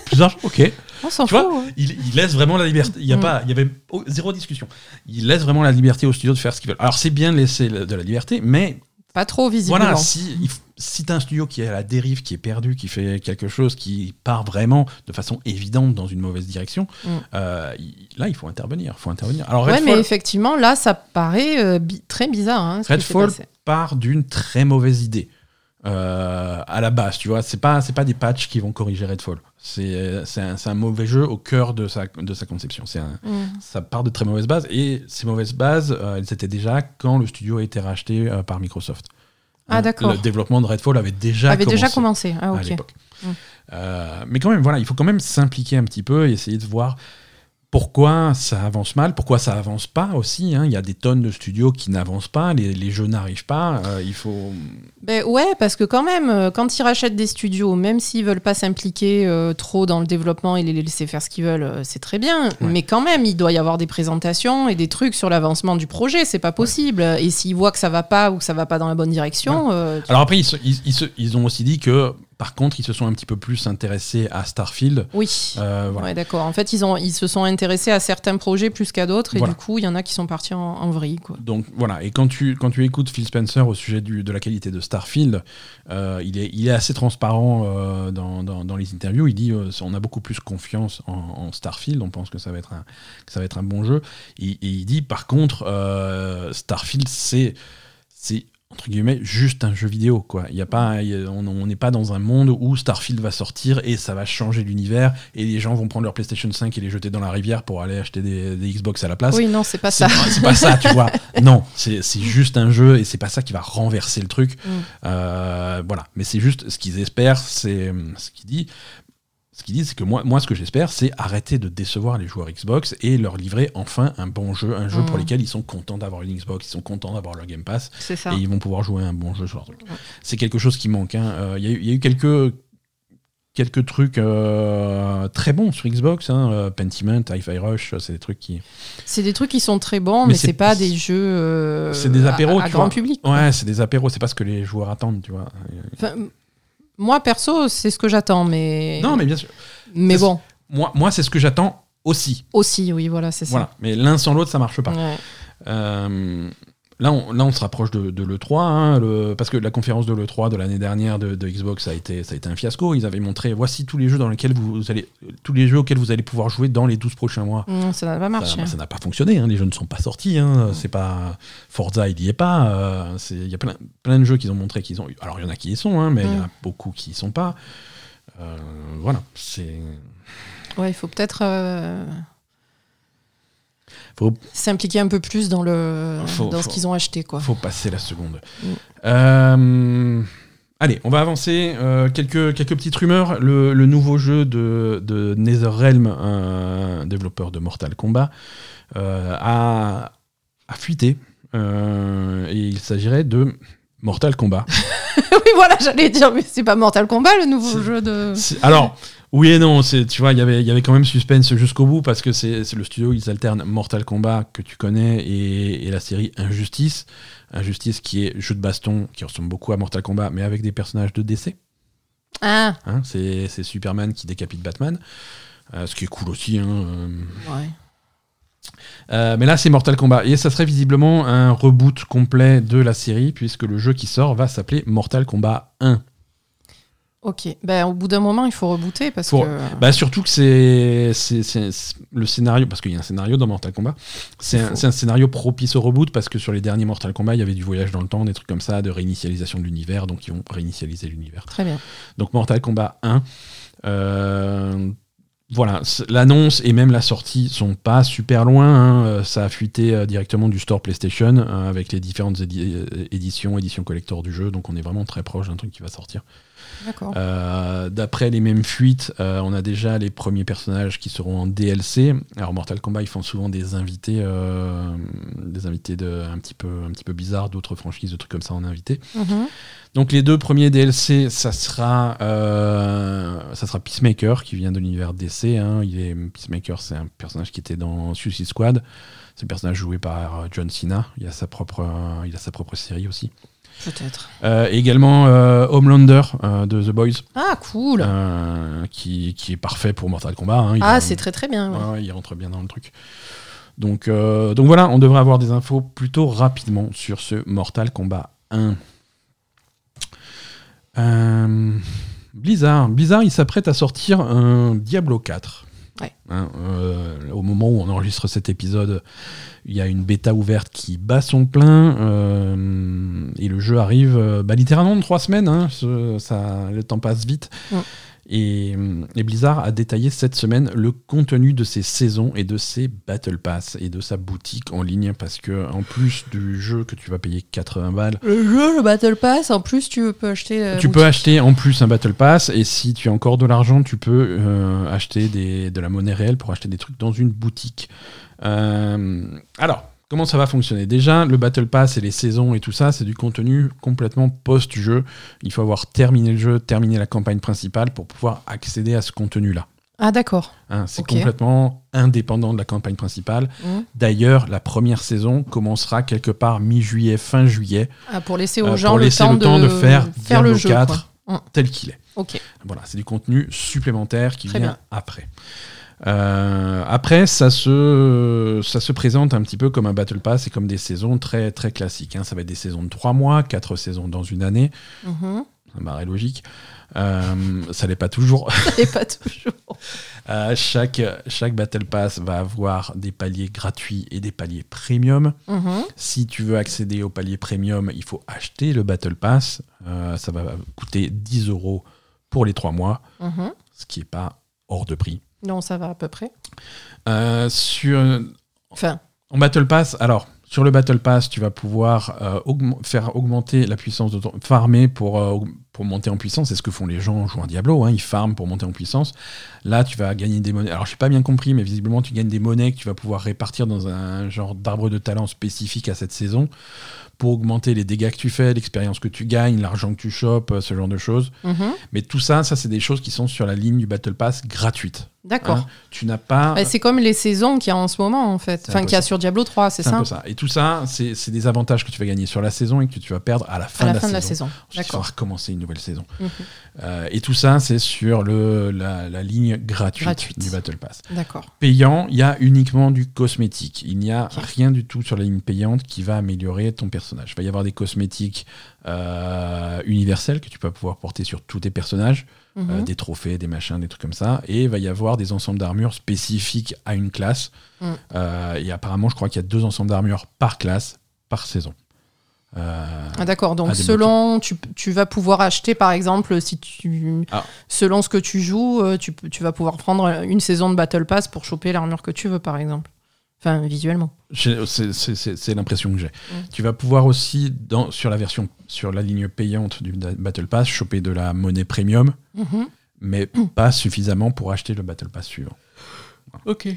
plus d'argent, ok. On s'en fout. vois, hein. il, il laisse vraiment la liberté. Il y a Mm. pas, il y avait oh, zéro discussion. Il laisse vraiment la liberté au studio de faire ce qu'ils veulent. Alors c'est bien de laisser de la liberté, mais Pas trop visiblement. voilà, si, il f- si t'as un studio qui est à la dérive, qui est perdu, qui fait quelque chose qui part vraiment de façon évidente dans une mauvaise direction, Mm. euh, là, il faut intervenir. faut intervenir. Alors, Ouais, Redfall mais effectivement, là, ça paraît euh, bi- très bizarre. hein, ce Redfall part d'une très mauvaise idée. euh, à la base, tu vois, c'est pas c'est pas des patchs qui vont corriger Redfall. C'est un, un mauvais jeu au cœur de sa de sa conception. C'est Mm. ça part de très mauvaises bases et ces mauvaises bases, elles étaient déjà quand le studio a été racheté par Microsoft. Ah, d'accord. Le développement de Redfall avait déjà avait commencé. déjà commencé. Ah, à l'époque. Mm. Euh, mais quand même, voilà, il faut quand même s'impliquer un petit peu et essayer de voir pourquoi ça avance mal, pourquoi ça avance pas aussi. hein? Il y a des tonnes de studios qui n'avancent pas, les, les jeux n'arrivent pas. euh, il faut. Ben ouais, parce que quand même, euh, quand ils rachètent des studios, même s'ils veulent pas s'impliquer euh, trop dans le développement et les laisser faire ce qu'ils veulent, c'est très bien. Mais quand même, il doit y avoir des présentations et des trucs sur l'avancement du projet. C'est pas possible. Et s'ils voient que ça va pas ou que ça va pas dans la bonne direction, euh, Alors après, ils, se- ils- ils se- ils ont aussi dit que, par contre, ils se sont un petit peu plus intéressés à Starfield. oui. Euh, voilà. Ouais, d'accord. En fait, ils, ont, ils se sont intéressés à certains projets plus qu'à d'autres, et Voilà. du coup, il y en a qui sont partis en, en vrille. Quoi. Donc voilà, et quand tu, quand tu écoutes Phil Spencer au sujet du- de la qualité de Starfield, euh, il, est, il est assez transparent euh, dans, dans- dans les interviews. Il dit on a beaucoup plus confiance en, en Starfield, on pense que ça va être un, que ça va être un bon jeu. Et, et il dit par contre, Starfield, c'est c'est entre guillemets juste un jeu vidéo. Quoi. Y a pas, il y a- on n'est pas dans un monde où Starfield va sortir et ça va changer l'univers et les gens vont prendre leur PlayStation 5 et les jeter dans la rivière pour aller acheter des, des Xbox à la place. Oui, non, c'est pas ça. C'est pas ça, tu vois. [LAUGHS] Non, c'est juste un jeu et c'est pas ça qui va renverser le truc. Mm. Euh, voilà. Mais c'est juste ce qu'ils espèrent, c'est ce qu'il dit. Ce qu'il dit, c'est que moi, moi, ce que j'espère, c'est arrêter de décevoir les joueurs Xbox et leur livrer enfin un bon jeu, un jeu Mm. pour lequel ils sont contents d'avoir une Xbox, ils sont contents d'avoir leur Game Pass C'est ça. et ils vont pouvoir jouer un bon jeu sur leur truc. C'est quelque chose qui manque. hein. Euh, Il y, a eu- il y a eu quelques quelques trucs euh, très bons sur Xbox. Hein, euh, Pentiment, Hi-Fi Rush, c'est des trucs qui. C'est des trucs qui sont très bons, Mais mais, c'est- pas des jeux euh, C'est des apéros, à, grand vois. public. Ouais, c'est des apéros, c'est pas ce que les joueurs attendent, tu vois. Enfin, moi, perso, c'est ce que j'attends, mais. Non, mais bien sûr. Mais bon, Moi, moi c'est ce que j'attends aussi. aussi, oui, voilà, c'est ça. Voilà. Mais l'un sans l'autre, ça marche pas. Ouais. Euh, là, on, là, on se rapproche de, de l'E3, hein, le- parce que la conférence de l'E3 de l'année dernière de, de Xbox a été, ça a été un fiasco. Ils avaient montré voici tous les jeux dans lesquels vous allez, tous les jeux auxquels vous allez pouvoir jouer dans les 12 prochains mois. Non, ça n'a pas marché. Ça bah, ça n'a pas fonctionné, hein, les jeux ne sont pas sortis. hein, C'est pas Forza, il y est pas. euh, Il y a plein, plein de jeux qu'ils ont montré qu'ils ont eu. Alors il y en a qui y sont, hein, mais il y en a Mm. beaucoup qui y sont pas. Euh, voilà, c'est. Ouais, il faut peut-être euh, Faut- s'impliquer un peu plus dans, le, Faut- dans faut- ce qu'ils ont acheté. Quoi. Faut passer la seconde. Mm. Euh, allez, on va avancer. Euh, quelques, quelques petites rumeurs. Le, le nouveau jeu de, de NetherRealm, un développeur de Mortal Kombat, euh, a, a fuité. Et il s'agirait de Mortal Kombat. [LAUGHS] oui, voilà, j'allais dire, mais c'est pas Mortal Kombat le nouveau jeu de. Alors, oui et non, c'est, tu vois, il y avait- il y avait quand même suspense jusqu'au bout parce que c'est, le studio, ils alternent Mortal Kombat que tu connais et, et la série Injustice. Injustice qui est jeu de baston qui ressemble beaucoup à Mortal Kombat mais avec des personnages de DC. Ah, hein. c'est, c'est Superman qui décapite Batman. Euh, ce qui est cool aussi. hein, euh. ouais. Euh, mais là, c'est Mortal Kombat. Et ça serait visiblement un reboot complet de la série puisque le jeu qui sort va s'appeler Mortal Kombat 1. Ok. Ben, au bout d'un moment, il faut rebooter parce que. Bah surtout que c'est c'est- c'est- c'est- le scénario, parce qu'il y a un scénario dans Mortal Kombat, c'est un, un scénario propice au reboot parce que sur les derniers Mortal Kombat, il y avait du voyage dans le temps, des trucs comme ça, de réinitialisation de l'univers, donc ils vont réinitialiser l'univers. Très bien. Donc Mortal Kombat 1, euh, voilà, l'annonce et même la sortie sont pas super loin, hein, euh, ça a fuité euh, directement du store PlayStation avec les différentes édi- éditions, éditions collector du jeu, donc on est vraiment très proche d'un truc qui va sortir. Euh, D'après les mêmes fuites, euh, on a déjà les premiers personnages qui seront en DLC. Alors Mortal Kombat, ils font souvent des invités, euh, des invités de, un petit peu, un petit peu bizarres, d'autres franchises, de trucs comme ça en invité. Mhm. Donc les deux premiers DLC, ça sera, euh, ça sera Peacemaker qui vient de l'univers DC. hein. Il est Peacemaker, c'est un personnage qui était dans Suicide Squad. C'est un personnage joué par John Cena. Il a sa propre, euh, il a sa propre série aussi. Peut-être. Euh, également euh, Homelander euh, de The Boys. Ah, cool. Qui, qui est parfait pour Mortal Kombat. hein. Ah, c'est très très bien. ouais. Ouais, ouais, il rentre bien dans le truc. Donc, donc voilà, on devrait avoir des infos plutôt rapidement sur ce Mortal Kombat 1. Euh, Blizzard. Blizzard, il s'apprête à sortir un Diablo 4. Ouais. Hein, euh, au moment où on enregistre cet épisode, il y a une bêta ouverte qui bat son plein euh, et le jeu arrive euh, bah, littéralement dans trois semaines. hein, ce- ça, le temps passe vite. Et, euh, et Blizzard a détaillé cette semaine le contenu de ses saisons et de ses Battle Pass et de sa boutique en ligne parce que en plus du jeu que tu vas payer 80 balles, Le jeu, le Battle Pass, en plus, tu peux acheter. euh, tu peux acheter en plus un Battle Pass et si tu as encore de l'argent, tu peux euh, acheter des, de la monnaie réelle pour acheter des trucs dans une boutique. Euh, alors, comment ça va fonctionner? Déjà, le Battle Pass et les saisons et tout ça, c'est du contenu complètement post-jeu. Il faut avoir terminé le jeu, terminé la campagne principale pour pouvoir accéder à ce contenu-là. Ah, d'accord. Hein, c'est complètement indépendant de la campagne principale. Mhm. D'ailleurs, la première saison commencera quelque part mi-juillet, fin juillet, Ah, pour laisser aux euh, gens pour le, laisser temps le temps de, faire, le jeu. 4 quoi. Mm. tel qu'il est. Ok. Voilà, c'est du contenu supplémentaire qui Très vient bien. après. Euh, après, ça se, ça se présente un petit peu comme un Battle Pass et comme des saisons très, très classiques. hein. Ça va être des saisons de 3 mois, 4 saisons dans une année. Mhm. Ça me paraît logique. Euh, ça l'est pas toujours. Et pas toujours. [LAUGHS] Euh, chaque, chaque Battle Pass va avoir des paliers gratuits et des paliers premium. Mhm. Si tu veux accéder au palier premium, il faut acheter le Battle Pass. Ça va coûter 10 euros pour les 3 mois, Mhm. ce qui n'est pas hors de prix. Non, ça va à peu près. Euh, sur, Enfin, en Battle Pass, alors, sur le Battle Pass, tu vas pouvoir euh, augm- faire augmenter la puissance de ton. farmer pour, euh, pour monter en puissance. C'est ce que font les gens en jouant à Diablo. Hein. Ils farment pour monter en puissance. Là, tu vas gagner des monnaies. Alors, je n'ai pas bien compris, mais visiblement, tu gagnes des monnaies que tu vas pouvoir répartir dans un genre d'arbre de talent spécifique à cette saison pour augmenter les dégâts que tu fais, l'expérience que tu gagnes, l'argent que tu chopes, ce genre de choses. Mhm. Mais tout ça, ça, c'est des choses qui sont sur la ligne du Battle Pass gratuite. D'accord. Hein. Tu n'as pas. Bah, c'est comme les saisons qu'il y a en ce moment, en fait. Enfin, qu'il y a ça. sur Diablo 3, c'est ça ça. Et tout ça, c'est des avantages que tu vas gagner sur la saison et que tu vas perdre à la fin, À la de, la fin de la saison. Ensuite, il recommencer une nouvelle saison. Mhm. Euh, et tout ça, c'est sur le, la, la ligne gratuite, Gratuite. du Battle Pass. D'accord. Payant, il y a uniquement du cosmétique. Il n'y a rien du tout sur la ligne payante qui va améliorer ton personnage. Il va y avoir des cosmétiques euh, universels que tu vas pouvoir porter sur tous tes personnages. Mhm. Euh, des trophées, des machins, des trucs comme ça. Et il va y avoir des ensembles d'armures spécifiques à une classe. Mm. Euh, et apparemment, je crois qu'il y a deux ensembles d'armures par classe, par saison. Euh, Ah, D'accord, donc selon, tu, tu vas pouvoir acheter par exemple, si tu, Ah. selon ce que tu joues, tu, tu vas pouvoir prendre une saison de Battle Pass pour choper l'armure que tu veux par exemple. Enfin, visuellement. c'est- l'impression que j'ai. Mm. Tu vas pouvoir aussi, dans, sur la version, sur la ligne payante du Battle Pass, choper de la monnaie premium, Mhm. mais [CLEARS THROAT] pas suffisamment pour acheter le Battle Pass suivant. Ok.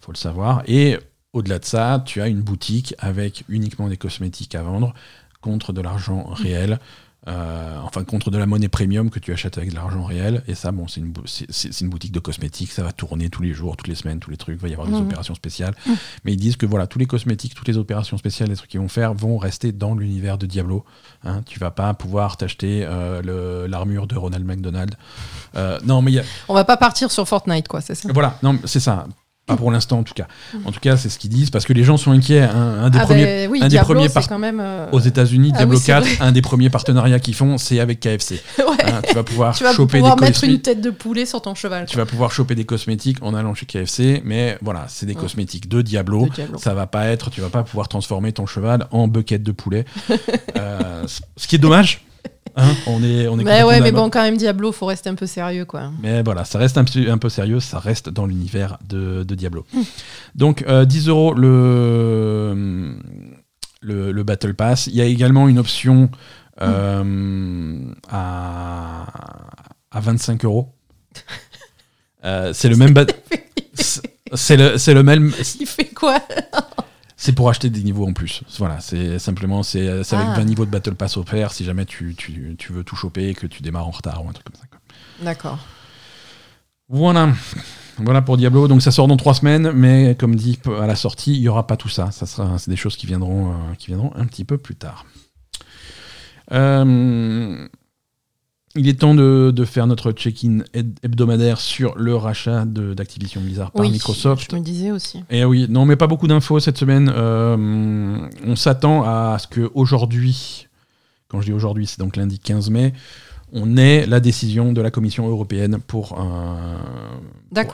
faut le savoir. Et au-delà de ça, tu as une boutique avec uniquement des cosmétiques à vendre contre de l'argent réel. Euh, enfin, contre de la monnaie premium que tu achètes avec de l'argent réel. Et ça, bon, c'est une, c'est- une boutique de cosmétiques. Ça va tourner tous les jours, toutes les semaines, tous les trucs. Il va y avoir des Mhm. opérations spéciales. Mais ils disent que voilà, tous les cosmétiques, toutes les opérations spéciales, les trucs qu'ils vont faire, vont rester dans l'univers de Diablo. Hein, tu vas pas pouvoir t'acheter euh, le- l'armure de Ronald McDonald. Euh, non, mais y a, On va pas partir sur Fortnite, quoi, c'est ça? Voilà, non, c'est ça. Pas pour l'instant, en tout cas. En tout cas, c'est ce qu'ils disent, parce que les gens sont inquiets. hein. Un des Ah premiers, ben oui, un des premiers quand même. euh, aux États-Unis, Ah Diablo oui, c'est 4, vrai. un des premiers partenariats qu'ils font, c'est avec KFC. [LAUGHS] ouais. Hein, tu vas pouvoir Tu vas choper pouvoir des mettre une cosmétiques. tête de poulet sur ton cheval. Tu vas pouvoir choper des cosmétiques en allant chez KFC, mais voilà, c'est des Ouais. cosmétiques de Diablo. De Diablo. Ça va pas être, tu vas pas pouvoir transformer ton cheval en bucket de poulet. [LAUGHS] Euh, ce qui est dommage. Hein, on est, on est Mais complètement ouais, mais bon, quand même, Diablo, faut rester un peu sérieux, quoi. Mais voilà, ça reste un, peu- un peu sérieux, ça reste dans l'univers de, de Diablo. Donc, euh, 10 euros le, le, le Battle Pass. Il y a également une option euh, à, à 25 euros. [LAUGHS] Euh, c'est le même c'est- le, c'est le même Il fait quoi? [LAUGHS] c'est pour acheter des niveaux en plus voilà c'est simplement c'est avec Ah. 20 niveaux de battle pass offert si jamais tu, tu, tu veux tout choper et que tu démarres en retard ou un truc comme ça. D'accord. Voilà. Voilà pour Diablo. Donc ça sort dans trois semaines, mais comme dit à la sortie, il n'y aura pas tout ça. Ça sera, c'est des choses qui viendront, euh, qui viendront un petit peu plus tard. Euh, il est temps de, de faire notre check-in heb- hebdomadaire sur le rachat de- d'Activision Blizzard par oui, Microsoft. Je me disais aussi. Et oui, non, mais pas beaucoup d'infos cette semaine. Euh, on s'attend à ce que aujourd'hui, quand je dis aujourd'hui, c'est donc lundi 15 mai, on ait la décision de la Commission européenne pour,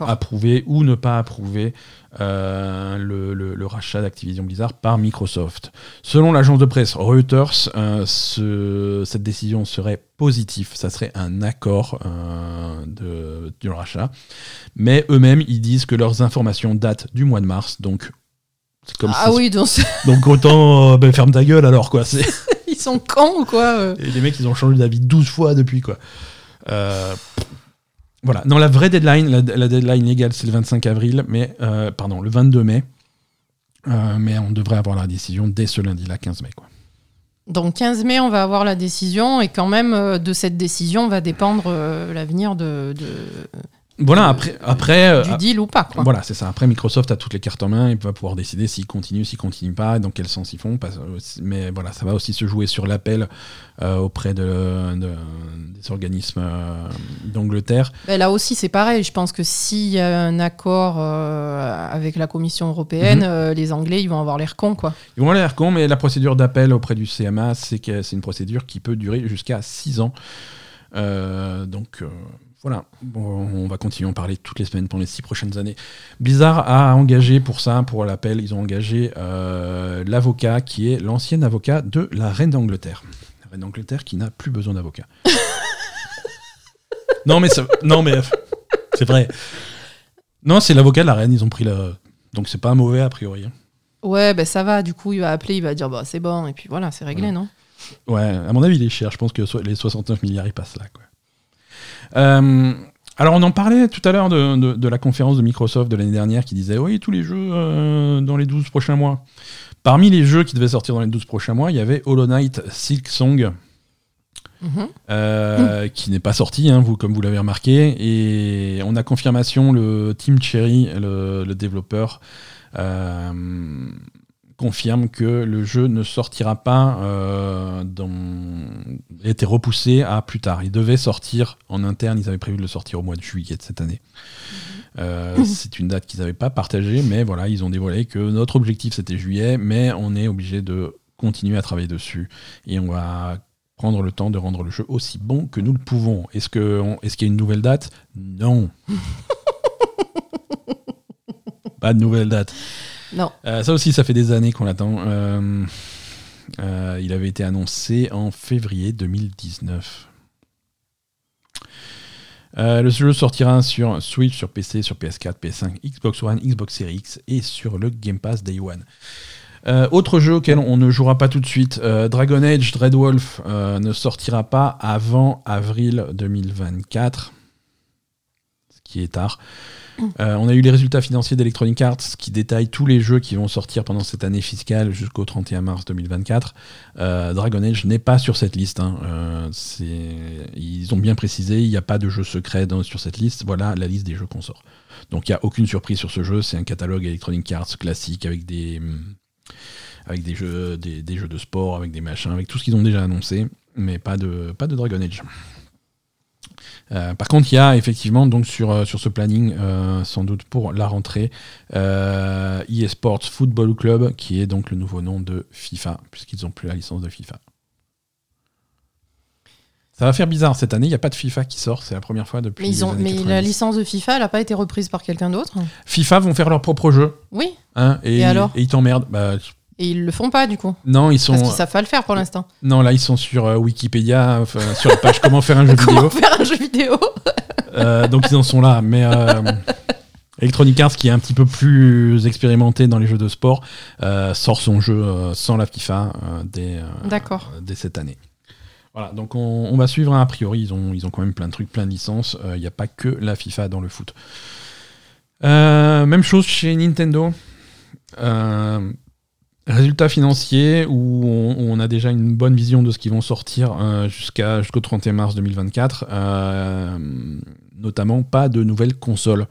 approuver ou ne pas approuver euh, le, le- le rachat d'Activision Blizzard par Microsoft. Selon l'agence de presse Reuters, euh, ce- cette décision serait positive, ça serait un accord euh, de, du rachat. Mais eux-mêmes, ils disent que leurs informations datent du mois de mars, donc comme ah oui, donc donc autant euh, ben, ferme ta gueule alors quoi. [LAUGHS] C'est- ils sont cons ou quoi et les mecs, ils ont changé d'avis 12 fois depuis, quoi. Euh, voilà. Non, la vraie deadline, la, la deadline légale, c'est le 25 avril, mais, euh, pardon, le 22 mai. Euh, mais on devrait avoir la décision dès ce lundi-là, 15 mai, quoi. Donc 15 mai, on va avoir la décision et quand même de cette décision va dépendre l'avenir de, de- Voilà, après, après euh, du deal ou pas. Quoi. Voilà, c'est ça. Après, Microsoft a toutes les cartes en main, il va pouvoir décider s'ils continuent, s'ils continuent pas, dans quel sens ils font. mais voilà, ça va aussi se jouer sur l'appel euh, auprès de, de- des organismes euh, d'Angleterre. Ben, là aussi, c'est pareil. Je pense que s'il y a un accord euh, avec la Commission européenne, Mhm. les Anglais, ils vont avoir l'air cons. Quoi. Ils vont l'air con, mais la procédure d'appel auprès du CMA, c'est une procédure qui peut durer jusqu'à 6 ans. Donc voilà, Bon, on va continuer à en parler toutes les semaines pendant les 6 prochaines années. Blizzard a engagé pour ça, pour l'appel, ils ont engagé euh, l'avocat qui est l'ancien avocat de la reine d'Angleterre. La reine d'Angleterre qui n'a plus besoin d'avocat. [LAUGHS] non mais ça- non mais c'est vrai. Non, c'est l'avocat de la reine, ils ont pris la donc c'est pas mauvais a priori. hein. Ouais, ben ça va. Du coup, il va appeler, il va dire bah, c'est bon. Et puis voilà, c'est réglé, non? Ouais, à mon avis, il est cher. Je pense que les 69 milliards, ils passent là. Quoi. Euh, alors, on en parlait tout à l'heure de, la conférence de Microsoft de l'année dernière qui disait Oui, tous les jeux euh, dans les 12 prochains mois. Parmi les jeux qui devaient sortir dans les 12 prochains mois, il y avait Hollow Knight Silk Song. Mhm. Euh, qui n'est pas sorti, hein, vous, comme vous l'avez remarqué. Et on a confirmation, le Team Cherry, le, développeur, euh, confirme que le jeu ne sortira pas euh, dans... a été repoussé à plus tard. Il devait sortir en interne, ils avaient prévu de le sortir au mois de juillet de cette année. Mhm. [LAUGHS] c'est une date qu'ils n'avaient pas partagée, mais voilà, ils ont dévoilé que notre objectif c'était juillet, mais on est obligé de continuer à travailler dessus et on va prendre le temps de rendre le jeu aussi bon que nous le pouvons. Est-ce qu'il est qu'il y a une nouvelle date? Non. [LAUGHS] Pas de nouvelle date. Non. Euh, ça aussi, ça fait des années qu'on l'attend. Euh, euh, il avait été annoncé en février 2019. le jeu sortira sur Switch, sur PC, sur PS4, PS5, Xbox One, Xbox Series X et sur le Game Pass Day One. Autre jeu auquel on ne jouera pas tout de suite, Dragon Age Dreadwolf ne sortira pas avant avril 2024, ce qui est tard. On a eu les résultats financiers d'Electronic Arts qui détaillent tous les jeux qui vont sortir pendant cette année fiscale jusqu'au 31 mars 2024. Dragon Age n'est pas sur cette liste. Hein. ils ont bien précisé, il n'y a pas de jeu secret sur cette liste. Voilà la liste des jeux qu'on sort. Donc il n'y a aucune surprise sur ce jeu. C'est un catalogue Electronic Arts classique avec des des, jeux de sport, avec des machins, avec tout ce qu'ils ont déjà annoncé, mais pas de, pas de Dragon Age. Euh, par contre, il y a effectivement donc sur, euh, sur ce planning, euh, sans doute pour la rentrée, eSports Football Club, qui est donc le nouveau nom de FIFA, puisqu'ils n'ont plus la licence de FIFA. Ça va faire bizarre cette année, il n'y a pas de FIFA qui sort, c'est la première fois depuis. Mais, ils ont, mais la licence de FIFA, elle n'a pas été reprise par quelqu'un d'autre? FIFA vont faire leur propre jeu. Oui. Hein, et, alors? Et ils t'emmerdent. Bah, et ils le font pas du coup. Non, ils sont. Parce qu'ils savent pas le faire pour l'instant. Non, là ils sont sur euh, Wikipédia, sur la page comment faire un jeu [LAUGHS] comment vidéo. faire un jeu vidéo. Euh, donc ils en sont là, mais. Euh, Electronic Arts, qui est un petit peu plus expérimenté dans les jeux de sport, sort son jeu sans la FIFA dès, dès cette année. Voilà, donc on, va suivre a priori, ils ont, ils ont quand même plein de trucs, plein de licences. Il n'y a pas que la FIFA dans le foot. même chose chez Nintendo. Résultats financiers où on, a déjà une bonne vision de ce qui vont sortir euh, jusqu'à jusqu'au 31 mars 2024. Euh, notamment pas de nouvelles consoles.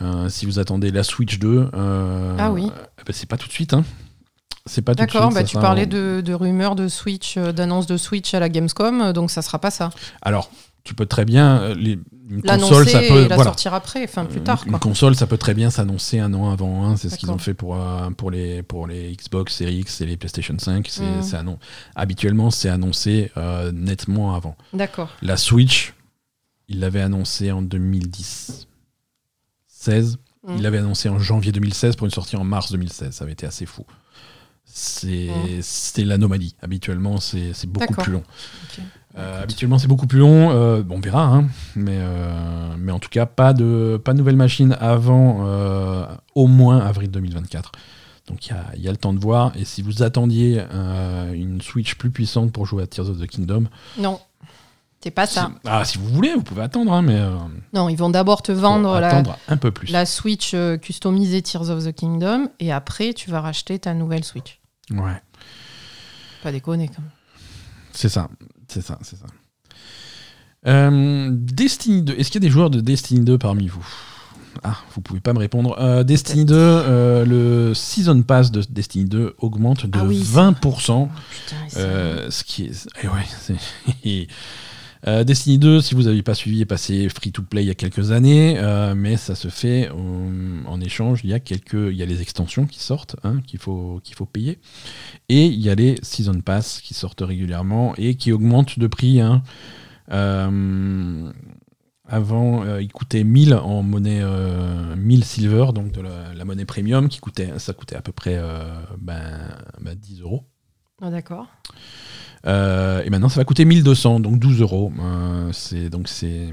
Euh, si vous attendez la Switch 2, ah oui. Eh ben, c'est pas tout de suite. Hein. C'est pas D'accord, bah, tu parlais de, de, rumeurs de Switch, d'annonces de Switch à la Gamescom, donc ça sera pas ça. Alors, tu peux très bien. Euh, les, une console, ça peut. la sortir après, enfin plus tard. Une console, ça peut très bien s'annoncer un an avant. Hein, c'est ce qu'ils ont fait pour, euh, pour, les, pour les Xbox Series X et les PlayStation 5. C'est, mm. Habituellement, c'est annoncé euh, nettement avant. D'accord. La Switch, il l'avait annoncé en 2010. 16. Mm. Il l'avait annoncé en janvier 2016 pour une sortie en mars 2016. Ça avait été assez fou. C'est, mm. c'est l'anomalie. Habituellement, c'est, beaucoup plus long. Euh, habituellement, c'est beaucoup plus long. Euh, on verra, hein. mais, euh, mais en tout cas, pas de, pas de nouvelle machine avant au moins avril 2024. Donc il y a, le temps de voir. Et si vous attendiez une Switch plus puissante pour jouer à Tears of the Kingdom. Non, c'est pas ça. Ah, si vous voulez, vous pouvez attendre. Hein, mais, non, ils vont d'abord te vendre la, un peu plus. la Switch customisée Tears of the Kingdom. Et après, tu vas racheter ta nouvelle Switch. Ouais. Pas déconner quand même. C'est ça. C'est ça, c'est ça. Euh, Destiny 2. Est-ce qu'il y a des joueurs de Destiny 2 parmi vous? Ah, vous pouvez pas me répondre. Euh, Destiny 2, euh, le Season Pass de Destiny 2 augmente de 20%. Ah ce qui est. Eh ouais, [LAUGHS] Euh, Destiny 2, si vous n'avez pas suivi, est passé free to play il y a quelques années, euh, mais ça se fait en, échange. Il y a quelques, les extensions qui sortent, hein, qu'il faut payer, et il y a les season pass qui sortent régulièrement et qui augmentent de prix. Hein. Euh, avant, il coûtait 1000 en monnaie 1000 silver, donc la, monnaie premium, qui coûtait, ça coûtait à peu près ben, 10 ben, euros. Ah, d'accord. Euh, et maintenant, ça va coûter 1200, donc 12 euros. Euh, c'est donc c'est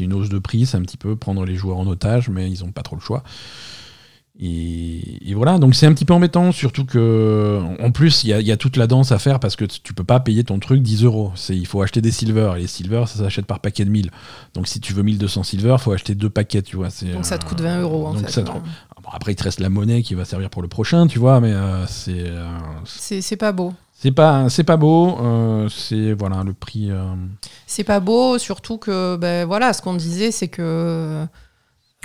une hausse de prix, c'est un petit peu prendre les joueurs en otage, mais ils n'ont pas trop le choix. Et, et voilà, donc c'est un petit peu embêtant, surtout que en plus il y a, il y a toute la danse à faire parce que tu peux pas payer ton truc 10 euros. Il faut acheter des silver, et les silver ça s'achète par paquet de 1000. Donc si tu veux 1200 silver, faut acheter deux paquets, tu vois. Donc ça te euh, coûte 20 euros en donc fait. ça te- Bon, après il te reste la monnaie qui va servir pour le prochain, tu vois, mais euh, C'est c'est pas beau. C'est pas pas beau. euh, c'est voilà le prix. euh, C'est pas beau, surtout que, ben voilà, ce qu'on disait, c'est que.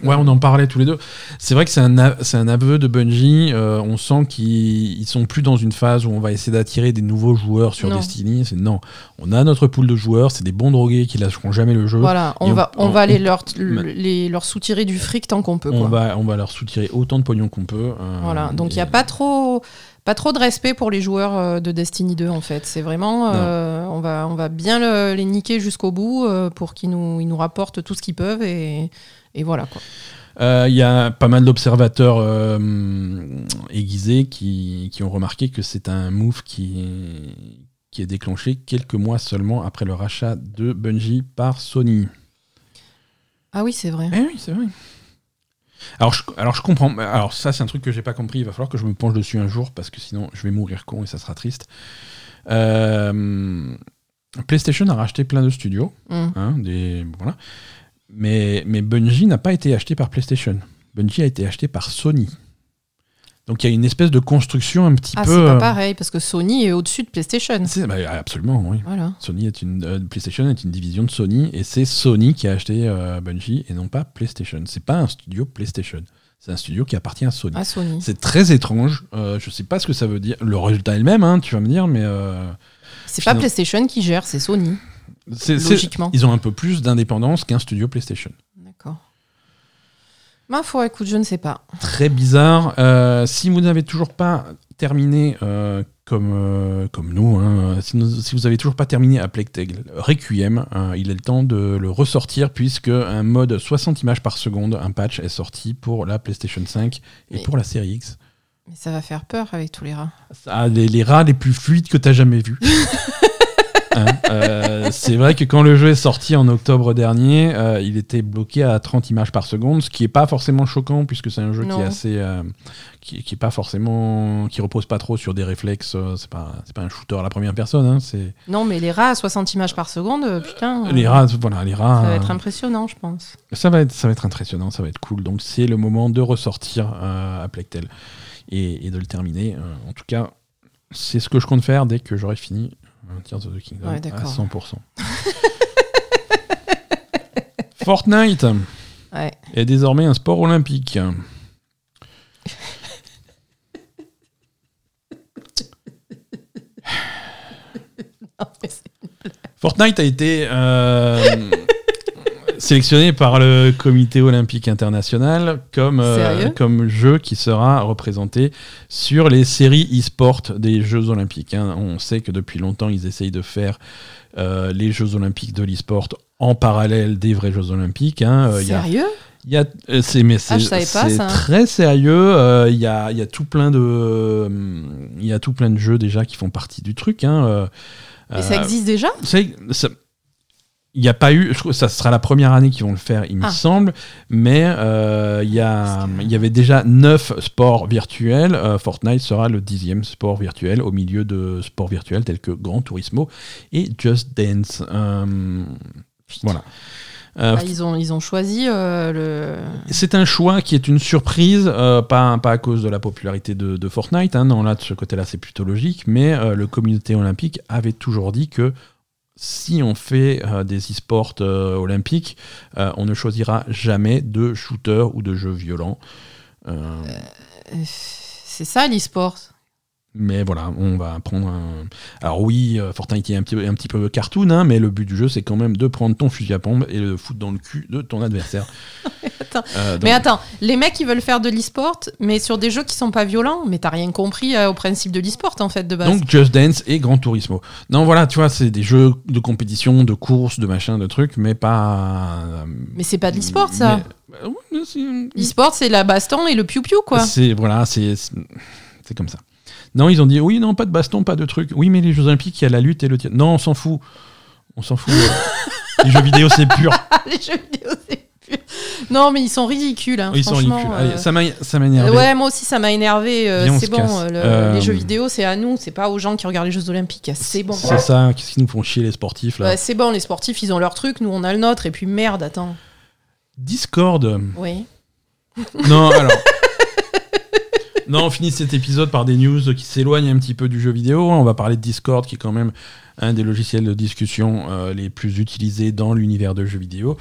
Ouais, on en parlait tous les deux. C'est vrai que c'est un, un aveu de Bungie. euh, on sent qu'ils ils sont plus dans une phase où on va essayer d'attirer des nouveaux joueurs sur Non. Destiny. C'est non, on a notre pool de joueurs. C'est des bons drogués qui lâcheront jamais le jeu. Voilà, on va, on, on- va aller leur, les, leur soutirer du fric tant qu'on peut. on va on va leur soutirer autant de pognon qu'on peut. euh, Voilà, donc il n'y a pas trop, pas trop de respect pour les joueurs euh, de Destiny 2 en fait. C'est vraiment, euh, on, va, on va bien le- les niquer jusqu'au bout euh, pour qu'ils nous, ils nous rapportent tout ce qu'ils peuvent et, et voilà quoi. Euh, Il y a pas mal d'observateurs euh, aiguisés qui, qui ont remarqué que c'est un move qui, qui est déclenché quelques mois seulement après le rachat de Bungie par Sony. Ah oui, c'est vrai. Eh oui, c'est vrai. Alors je, alors je comprends. Alors ça, c'est un truc que j'ai pas compris. Il va falloir que je me penche dessus un jour parce que sinon, je vais mourir con et ça sera triste. Euh, PlayStation a racheté plein de studios, Mm. hein, des voilà. Mais mais Bungie n'a pas été acheté par PlayStation. Bungie a été acheté par Sony. Donc il y a une espèce de construction un petit Ah, peu. c'est pas euh, pareil parce que Sony est au-dessus de PlayStation. bah, absolument, oui. Voilà. Sony est une euh, PlayStation est une division de Sony et c'est Sony qui a acheté euh, Bungie et non pas PlayStation. C'est pas un studio PlayStation. C'est un studio qui appartient à Sony. À Sony. C'est très étrange. Euh, je sais pas ce que ça veut dire. Le résultat est le même, hein, tu vas me dire, mais C'est pas PlayStation qui gère, c'est Sony, logiquement. ils ont un peu plus d'indépendance qu'un studio PlayStation. D'accord. Ma foi, écoute, je ne sais pas. Très bizarre. Euh, si vous n'avez toujours pas terminé euh, comme, euh, comme nous, hein, si, nous- si vous n'avez toujours pas terminé à Plague Tale Requiem, euh, il est le temps de le ressortir puisque un mode 60 images par seconde, un patch est sorti pour la PlayStation 5 et Mais- pour la série X. Mais ça va faire peur avec tous les rats. Ça a les, les rats les plus fluides que tu as jamais vus. [LAUGHS] Hein, euh, c'est vrai que quand le jeu est sorti en octobre dernier, euh, il était bloqué à 30 images par seconde, ce qui est pas forcément choquant puisque c'est un jeu qui Non. est assez, euh, qui, qui est pas forcément, qui repose pas trop sur des réflexes. c'est pas, c'est pas un shooter à la première personne. hein, c'est Non, mais les rats à 60 images par seconde, putain. les rats, voilà, les rats. Ça va être impressionnant, je pense. ça va être, ça va être impressionnant, ça va être cool. Donc c'est le moment de ressortir à Tale et, et de le terminer. En tout cas, c'est ce que je compte faire dès que j'aurai fini euh, Tears of the Kingdom Ouais, à d'accord. 100%. [LAUGHS] Fortnite Ouais. est désormais un sport olympique. [LAUGHS] Fortnite a été euh, sélectionné par le Comité olympique international comme, euh, comme jeu qui sera représenté sur les séries e-sport des Jeux olympiques. hein. On sait que depuis longtemps, ils essayent de faire euh, les Jeux olympiques de l'e-sport en parallèle des vrais Jeux olympiques. hein. Euh, Sérieux? Y a, c'est, mais Ah, très sérieux. euh, Il y, a, y a tout plein de, euh, il y a tout plein de jeux déjà qui font partie du truc. Hein, euh, Et ça existe déjà? ça- il n'y a pas eu, je trouve que ça sera la première année qu'ils vont le faire, il me Ah. semble, mais euh, il y, y avait déjà neuf sports virtuels. euh, Fortnite sera le dixième sport virtuel au milieu de sports virtuels tels que Gran Turismo et Just Dance. Euh, voilà. Euh, Bah, ils, ont, ils ont choisi euh, le. c'est un choix qui est une surprise, euh, pas, pas à cause de la popularité de, de Fortnite. hein, non, là, de ce côté-là, c'est plutôt logique. Mais le communauté olympique avait toujours dit que si on fait euh, des e-sports euh, olympiques, euh, on ne choisira jamais de shooter ou de jeux violents. C'est ça l'e-sport. Mais voilà, on va prendre un. Alors oui, euh, Fortnite est un petit, un petit peu cartoon, hein, mais le but du jeu, c'est quand même de prendre ton fusil à pompe et le foutre dans le cul de ton adversaire. [LAUGHS] Attends. Euh, donc- Mais attends, les mecs ils veulent faire de l'e-sport, mais sur des jeux qui sont pas violents, mais t'as rien compris euh, au principe de l'e-sport en fait de base. Donc Just Dance et Gran Turismo. Non, voilà, tu vois, c'est des jeux de compétition, de course, de machin, de trucs, mais pas. mais c'est pas de l'e-sport ça. mais- L'e-sport c'est la baston et le piou-piou quoi. C'est voilà, c'est comme ça. Non, ils ont dit oui, non, pas de baston, pas de trucs. Oui, mais les Jeux Olympiques, il y a la lutte et le tir. Non, on s'en fout. On s'en fout. euh. [LAUGHS] les jeux vidéo, c'est pur. [LAUGHS] les jeux vidéo c'est pur. Non, mais ils sont ridicules. hein, Ils sont ridicules. euh, Allez, ça m'a énervé. Ouais, moi aussi, ça m'a énervé. euh, c'est bon, euh, le- les jeux vidéo, c'est à nous, c'est pas aux gens qui regardent les Jeux Olympiques. C'est bon. C'est ça, qu'est-ce qu'ils nous font chier les sportifs là Ouais, c'est bon, les sportifs, ils ont leur truc, nous, on a le nôtre, et puis merde, attends. Discord. Oui. Non, alors. Non, on finit cet épisode par des news qui s'éloignent un petit peu du jeu vidéo. On va parler de Discord, qui est quand même un des logiciels de discussion euh, les plus utilisés dans l'univers de jeux vidéo.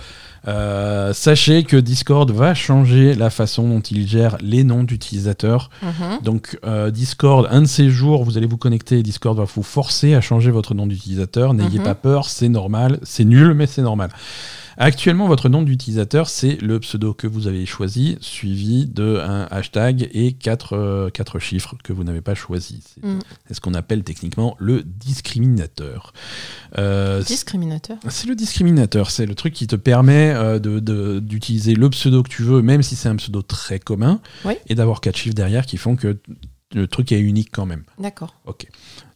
Euh, sachez que Discord va changer la façon dont il gère les noms d'utilisateurs. Mhm. Donc euh, Discord, un de ces jours, vous allez vous connecter et Discord va vous forcer à changer votre nom d'utilisateur. N'ayez Mhm. pas peur, c'est normal, c'est nul, mais c'est normal. Actuellement, votre nom d'utilisateur, c'est le pseudo que vous avez choisi, suivi de un hashtag et quatre, euh, quatre chiffres que vous n'avez pas choisi. C'est Mm. c'est ce qu'on appelle techniquement le discriminateur. Euh, Discriminateur. c'est le discriminateur, c'est le truc qui te permet euh, de- de- d'utiliser le pseudo que tu veux, même si c'est un pseudo très commun, Oui. et d'avoir quatre chiffres derrière qui font que le truc est unique quand même. D'accord. Ok.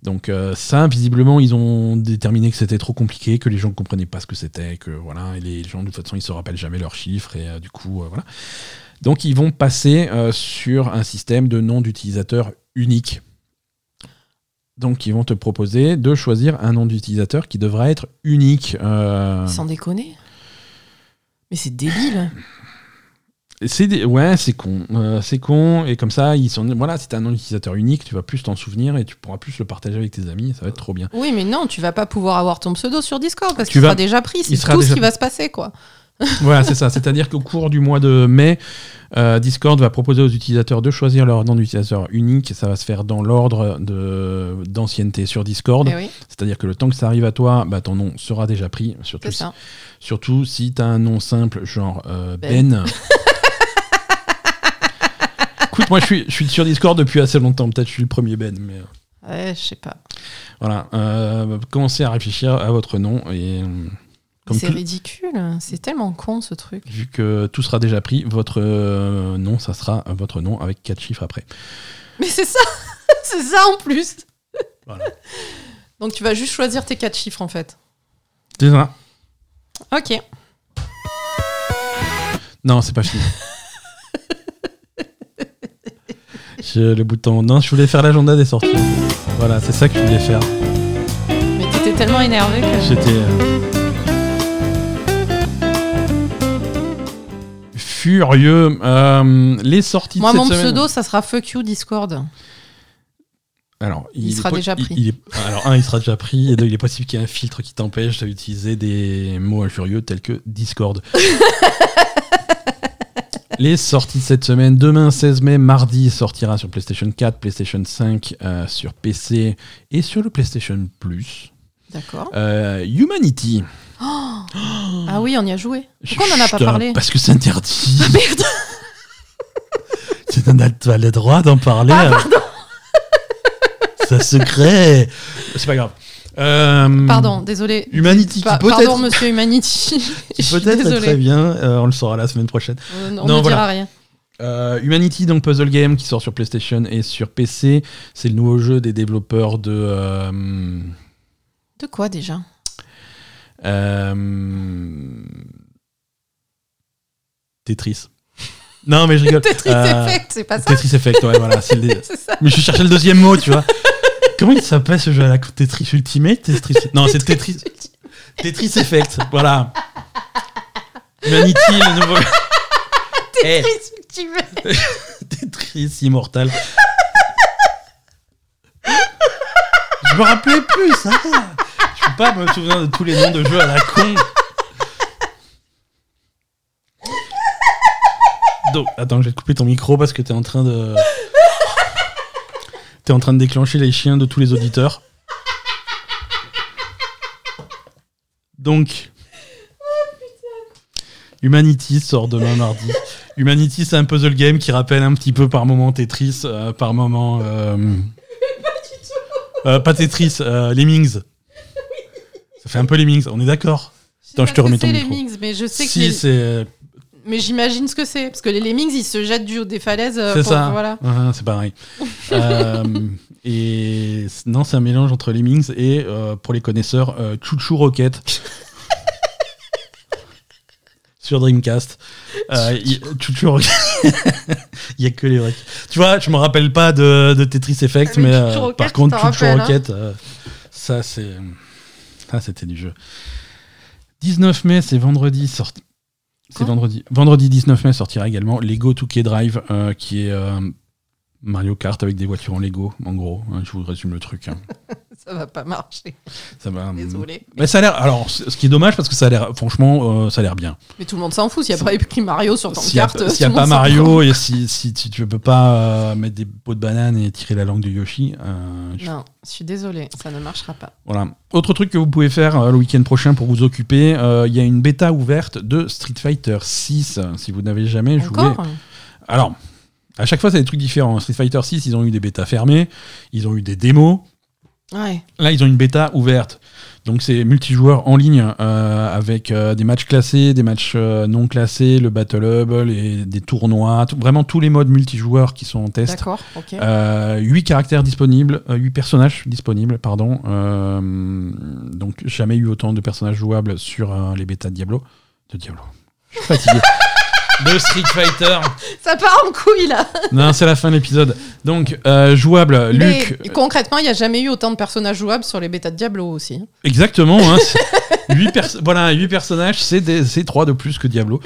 Donc euh, ça, visiblement, ils ont déterminé que c'était trop compliqué, que les gens ne comprenaient pas ce que c'était, que voilà, et les gens de toute façon ils se rappellent jamais leurs chiffres et euh, du coup euh, voilà. Donc ils vont passer sur un système de nom d'utilisateur unique. Donc ils vont te proposer de choisir un nom d'utilisateur qui devra être unique. Sans déconner. Mais c'est débile. C'est des- ouais, c'est con, Euh, c'est con et comme ça ils sont voilà, si t'as un nom d'utilisateur unique, tu vas plus t'en souvenir et tu pourras plus le partager avec tes amis, ça va être trop bien. Oui, mais non, tu vas pas pouvoir avoir ton pseudo sur Discord parce qu'il vas- sera déjà pris. C'est tout ce qui va se passer, quoi. [LAUGHS] Voilà, c'est ça. C'est-à-dire qu'au cours du mois de mai, euh, Discord va proposer aux utilisateurs de choisir leur nom d'utilisateur unique. Ça va se faire dans l'ordre de- d'ancienneté sur Discord. Eh oui, C'est-à-dire que le temps que ça arrive à toi, bah, ton nom sera déjà pris. Surtout c'est si, surtout si tu as un nom simple, genre euh, Ben. Ben. [LAUGHS] Écoute, moi je suis, je suis sur Discord depuis assez longtemps. Peut-être je suis le premier Ben. Mais Ouais, je sais pas. voilà. Euh, commencez à réfléchir à votre nom. Et euh, C'est tout- ridicule. C'est tellement con, ce truc. Vu que tout sera déjà pris, votre euh, nom, ça sera votre nom avec quatre chiffres après. Mais c'est ça [LAUGHS] C'est ça en plus Voilà. Donc tu vas juste choisir tes quatre chiffres, en fait. C'est ça. Ok. Non, c'est pas fini. Le bouton. Non, je voulais faire l'agenda des sorties. Voilà, c'est ça que je voulais faire. Mais t'étais tellement énervé que... J'étais. euh, Furieux. Euh, les sorties Moi, de mon cette semaine- pseudo, ça sera Fuck You Discord. Alors, Il est sera po- déjà pris. il est- alors, un, il sera déjà pris, et deux, il est possible qu'il y ait un filtre qui t'empêche d'utiliser des mots injurieux tels que Discord. [LAUGHS] Les sorties de cette semaine, demain 16 mai, mardi, sortira sur PlayStation 4, PlayStation 5, euh, sur PC et sur le PlayStation Plus. D'accord. Euh, Humanity. Ah oui, on y a joué. Pourquoi on en a pas parlé? Parce que c'est interdit. Merde tu n'as pas le droit d'en parler. Ah, C'est secret. C'est pas grave. Euh, Pardon, désolé. Humanity, Pa- qui peut-être Pardon, monsieur Humanity. [LAUGHS] peut-être très bien. euh, on le saura la semaine prochaine. Euh, on ne voilà. dira rien. Humanity, donc puzzle game qui sort sur PlayStation et sur PC. C'est le nouveau jeu des développeurs de De quoi déjà? Tetris. Non, mais je [LAUGHS] rigole. Tetris Effect, c'est pas ça? Tetris Effect, ouais, voilà. c'est le [LAUGHS] ça. Mais je cherchais le deuxième mot, tu vois. Comment il s'appelle ce jeu à la con Tetris Ultimate Tetris... [LAUGHS] Non, c'est Tetris. Tetris Effect, voilà. Humanity, le nouveau. [LAUGHS] Eh, Tetris Ultimate. [LAUGHS] Tetris Immortal. Je me rappelais plus, ça. Je peux pas me souvenir de tous les noms de jeux à la con. Donc, attends, je vais te couper ton micro parce que t'es en train de. T'es en train de déclencher les chiens de tous les auditeurs. Donc. Humanity sort demain mardi. Humanity, c'est un puzzle game qui rappelle un petit peu par moment Tetris, euh, par moment. euh, euh, pas Tetris, Lemmings. Ça fait un peu Lemmings, on est d'accord Attends, je te remets ton micro. Lemmings, mais je sais que Si, les- c'est mais j'imagine ce que c'est parce que les Lemmings ils se jettent du haut des falaises euh, c'est pour- ça. voilà. C'est pareil. [LAUGHS] Euh, et non, c'est un mélange entre Lemmings et, euh, pour les connaisseurs, Chouchou Rocket. [LAUGHS] sur Dreamcast. Il, toujours, [LAUGHS] il y a que les vrais. Tu vois, je me rappelle pas de, de Tetris Effect, mais, euh, par contre, Chuchu hein. Rocket, ça c'est, ça c'était du jeu. 19 mai, c'est vendredi sorti. C'est vendredi. Vendredi 19 mai sortira également Lego 2K Drive, qui est Mario Kart avec des voitures en Lego, en gros. Hein, je vous résume le truc. Hein. [LAUGHS] ça va pas marcher. Ça va. Hum. Désolé. Mais ça a l'air. Alors, ce qui est dommage parce que ça a l'air. Franchement, euh, ça a l'air bien. Mais tout le monde s'en fout. S'il n'y a pas écrit Mario sur ton carte. S'il n'y a, pas Mario et si, si, tu ne peux pas euh, mettre des pots de banane et tirer la langue de Yoshi. Euh, non, je suis désolé, ça ne marchera pas. Voilà. Autre truc que vous pouvez faire le week-end prochain pour vous occuper, il y a une bêta ouverte de Street Fighter 6. Si vous n'avez jamais joué. Alors, à chaque fois, c'est des trucs différents. Street Fighter 6, ils ont eu des bêtas fermées, ils ont eu des démos. Là, ils ont une bêta ouverte. Donc, c'est multijoueur en ligne euh, avec euh, des matchs classés, des matchs euh, non classés, le Battle Hub, les, des tournois, vraiment tous les modes multijoueurs qui sont en test. D'accord, ok. 8 caractères disponibles, 8 personnages disponibles, pardon. donc, jamais eu autant de personnages jouables sur les bêtas de Diablo. De Diablo. Je suis fatigué. [LAUGHS] de Street Fighter. Ça part en couille là. Non, c'est la fin de l'épisode. Donc, euh, jouable, Mais concrètement, il n'y a jamais eu autant de personnages jouables sur les bêtas de Diablo aussi. Exactement. Hein, [LAUGHS] 8 voilà, 8 personnages, c'est 3 de plus que Diablo.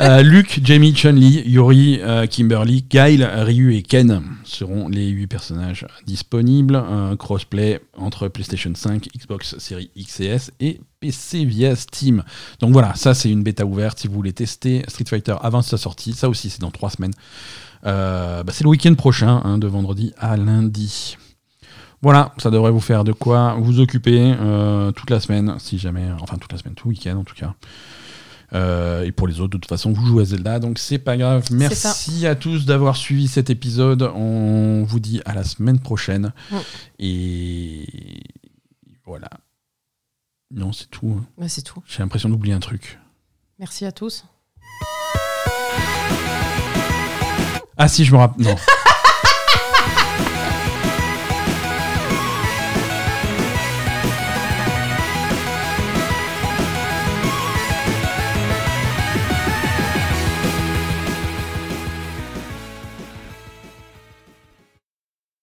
Euh, Luke, Jamie, Chun-Li, Yuri, euh, Kimberly, Kyle, Ryu et Ken seront les 8 personnages disponibles. Crossplay entre PlayStation 5, Xbox Series X et S et PC via Steam. Donc voilà, ça c'est une bêta ouverte si vous voulez tester Street Fighter avant sa sortie. Ça aussi c'est dans 3 semaines. Euh, bah, c'est le week-end prochain, hein, de vendredi à lundi. Voilà, ça devrait vous faire de quoi vous occuper euh, toute la semaine, si jamais, enfin toute la semaine, tout week-end en tout cas. Euh, et pour les autres, de toute façon, vous jouez à Zelda, donc c'est pas grave. Merci à tous d'avoir suivi cet épisode. On vous dit à la semaine prochaine. Mm. Et voilà. Non, c'est tout. Hein. Bah, c'est tout. J'ai l'impression d'oublier un truc. Merci à tous. Ah si, je me rappelle. Non. [LAUGHS]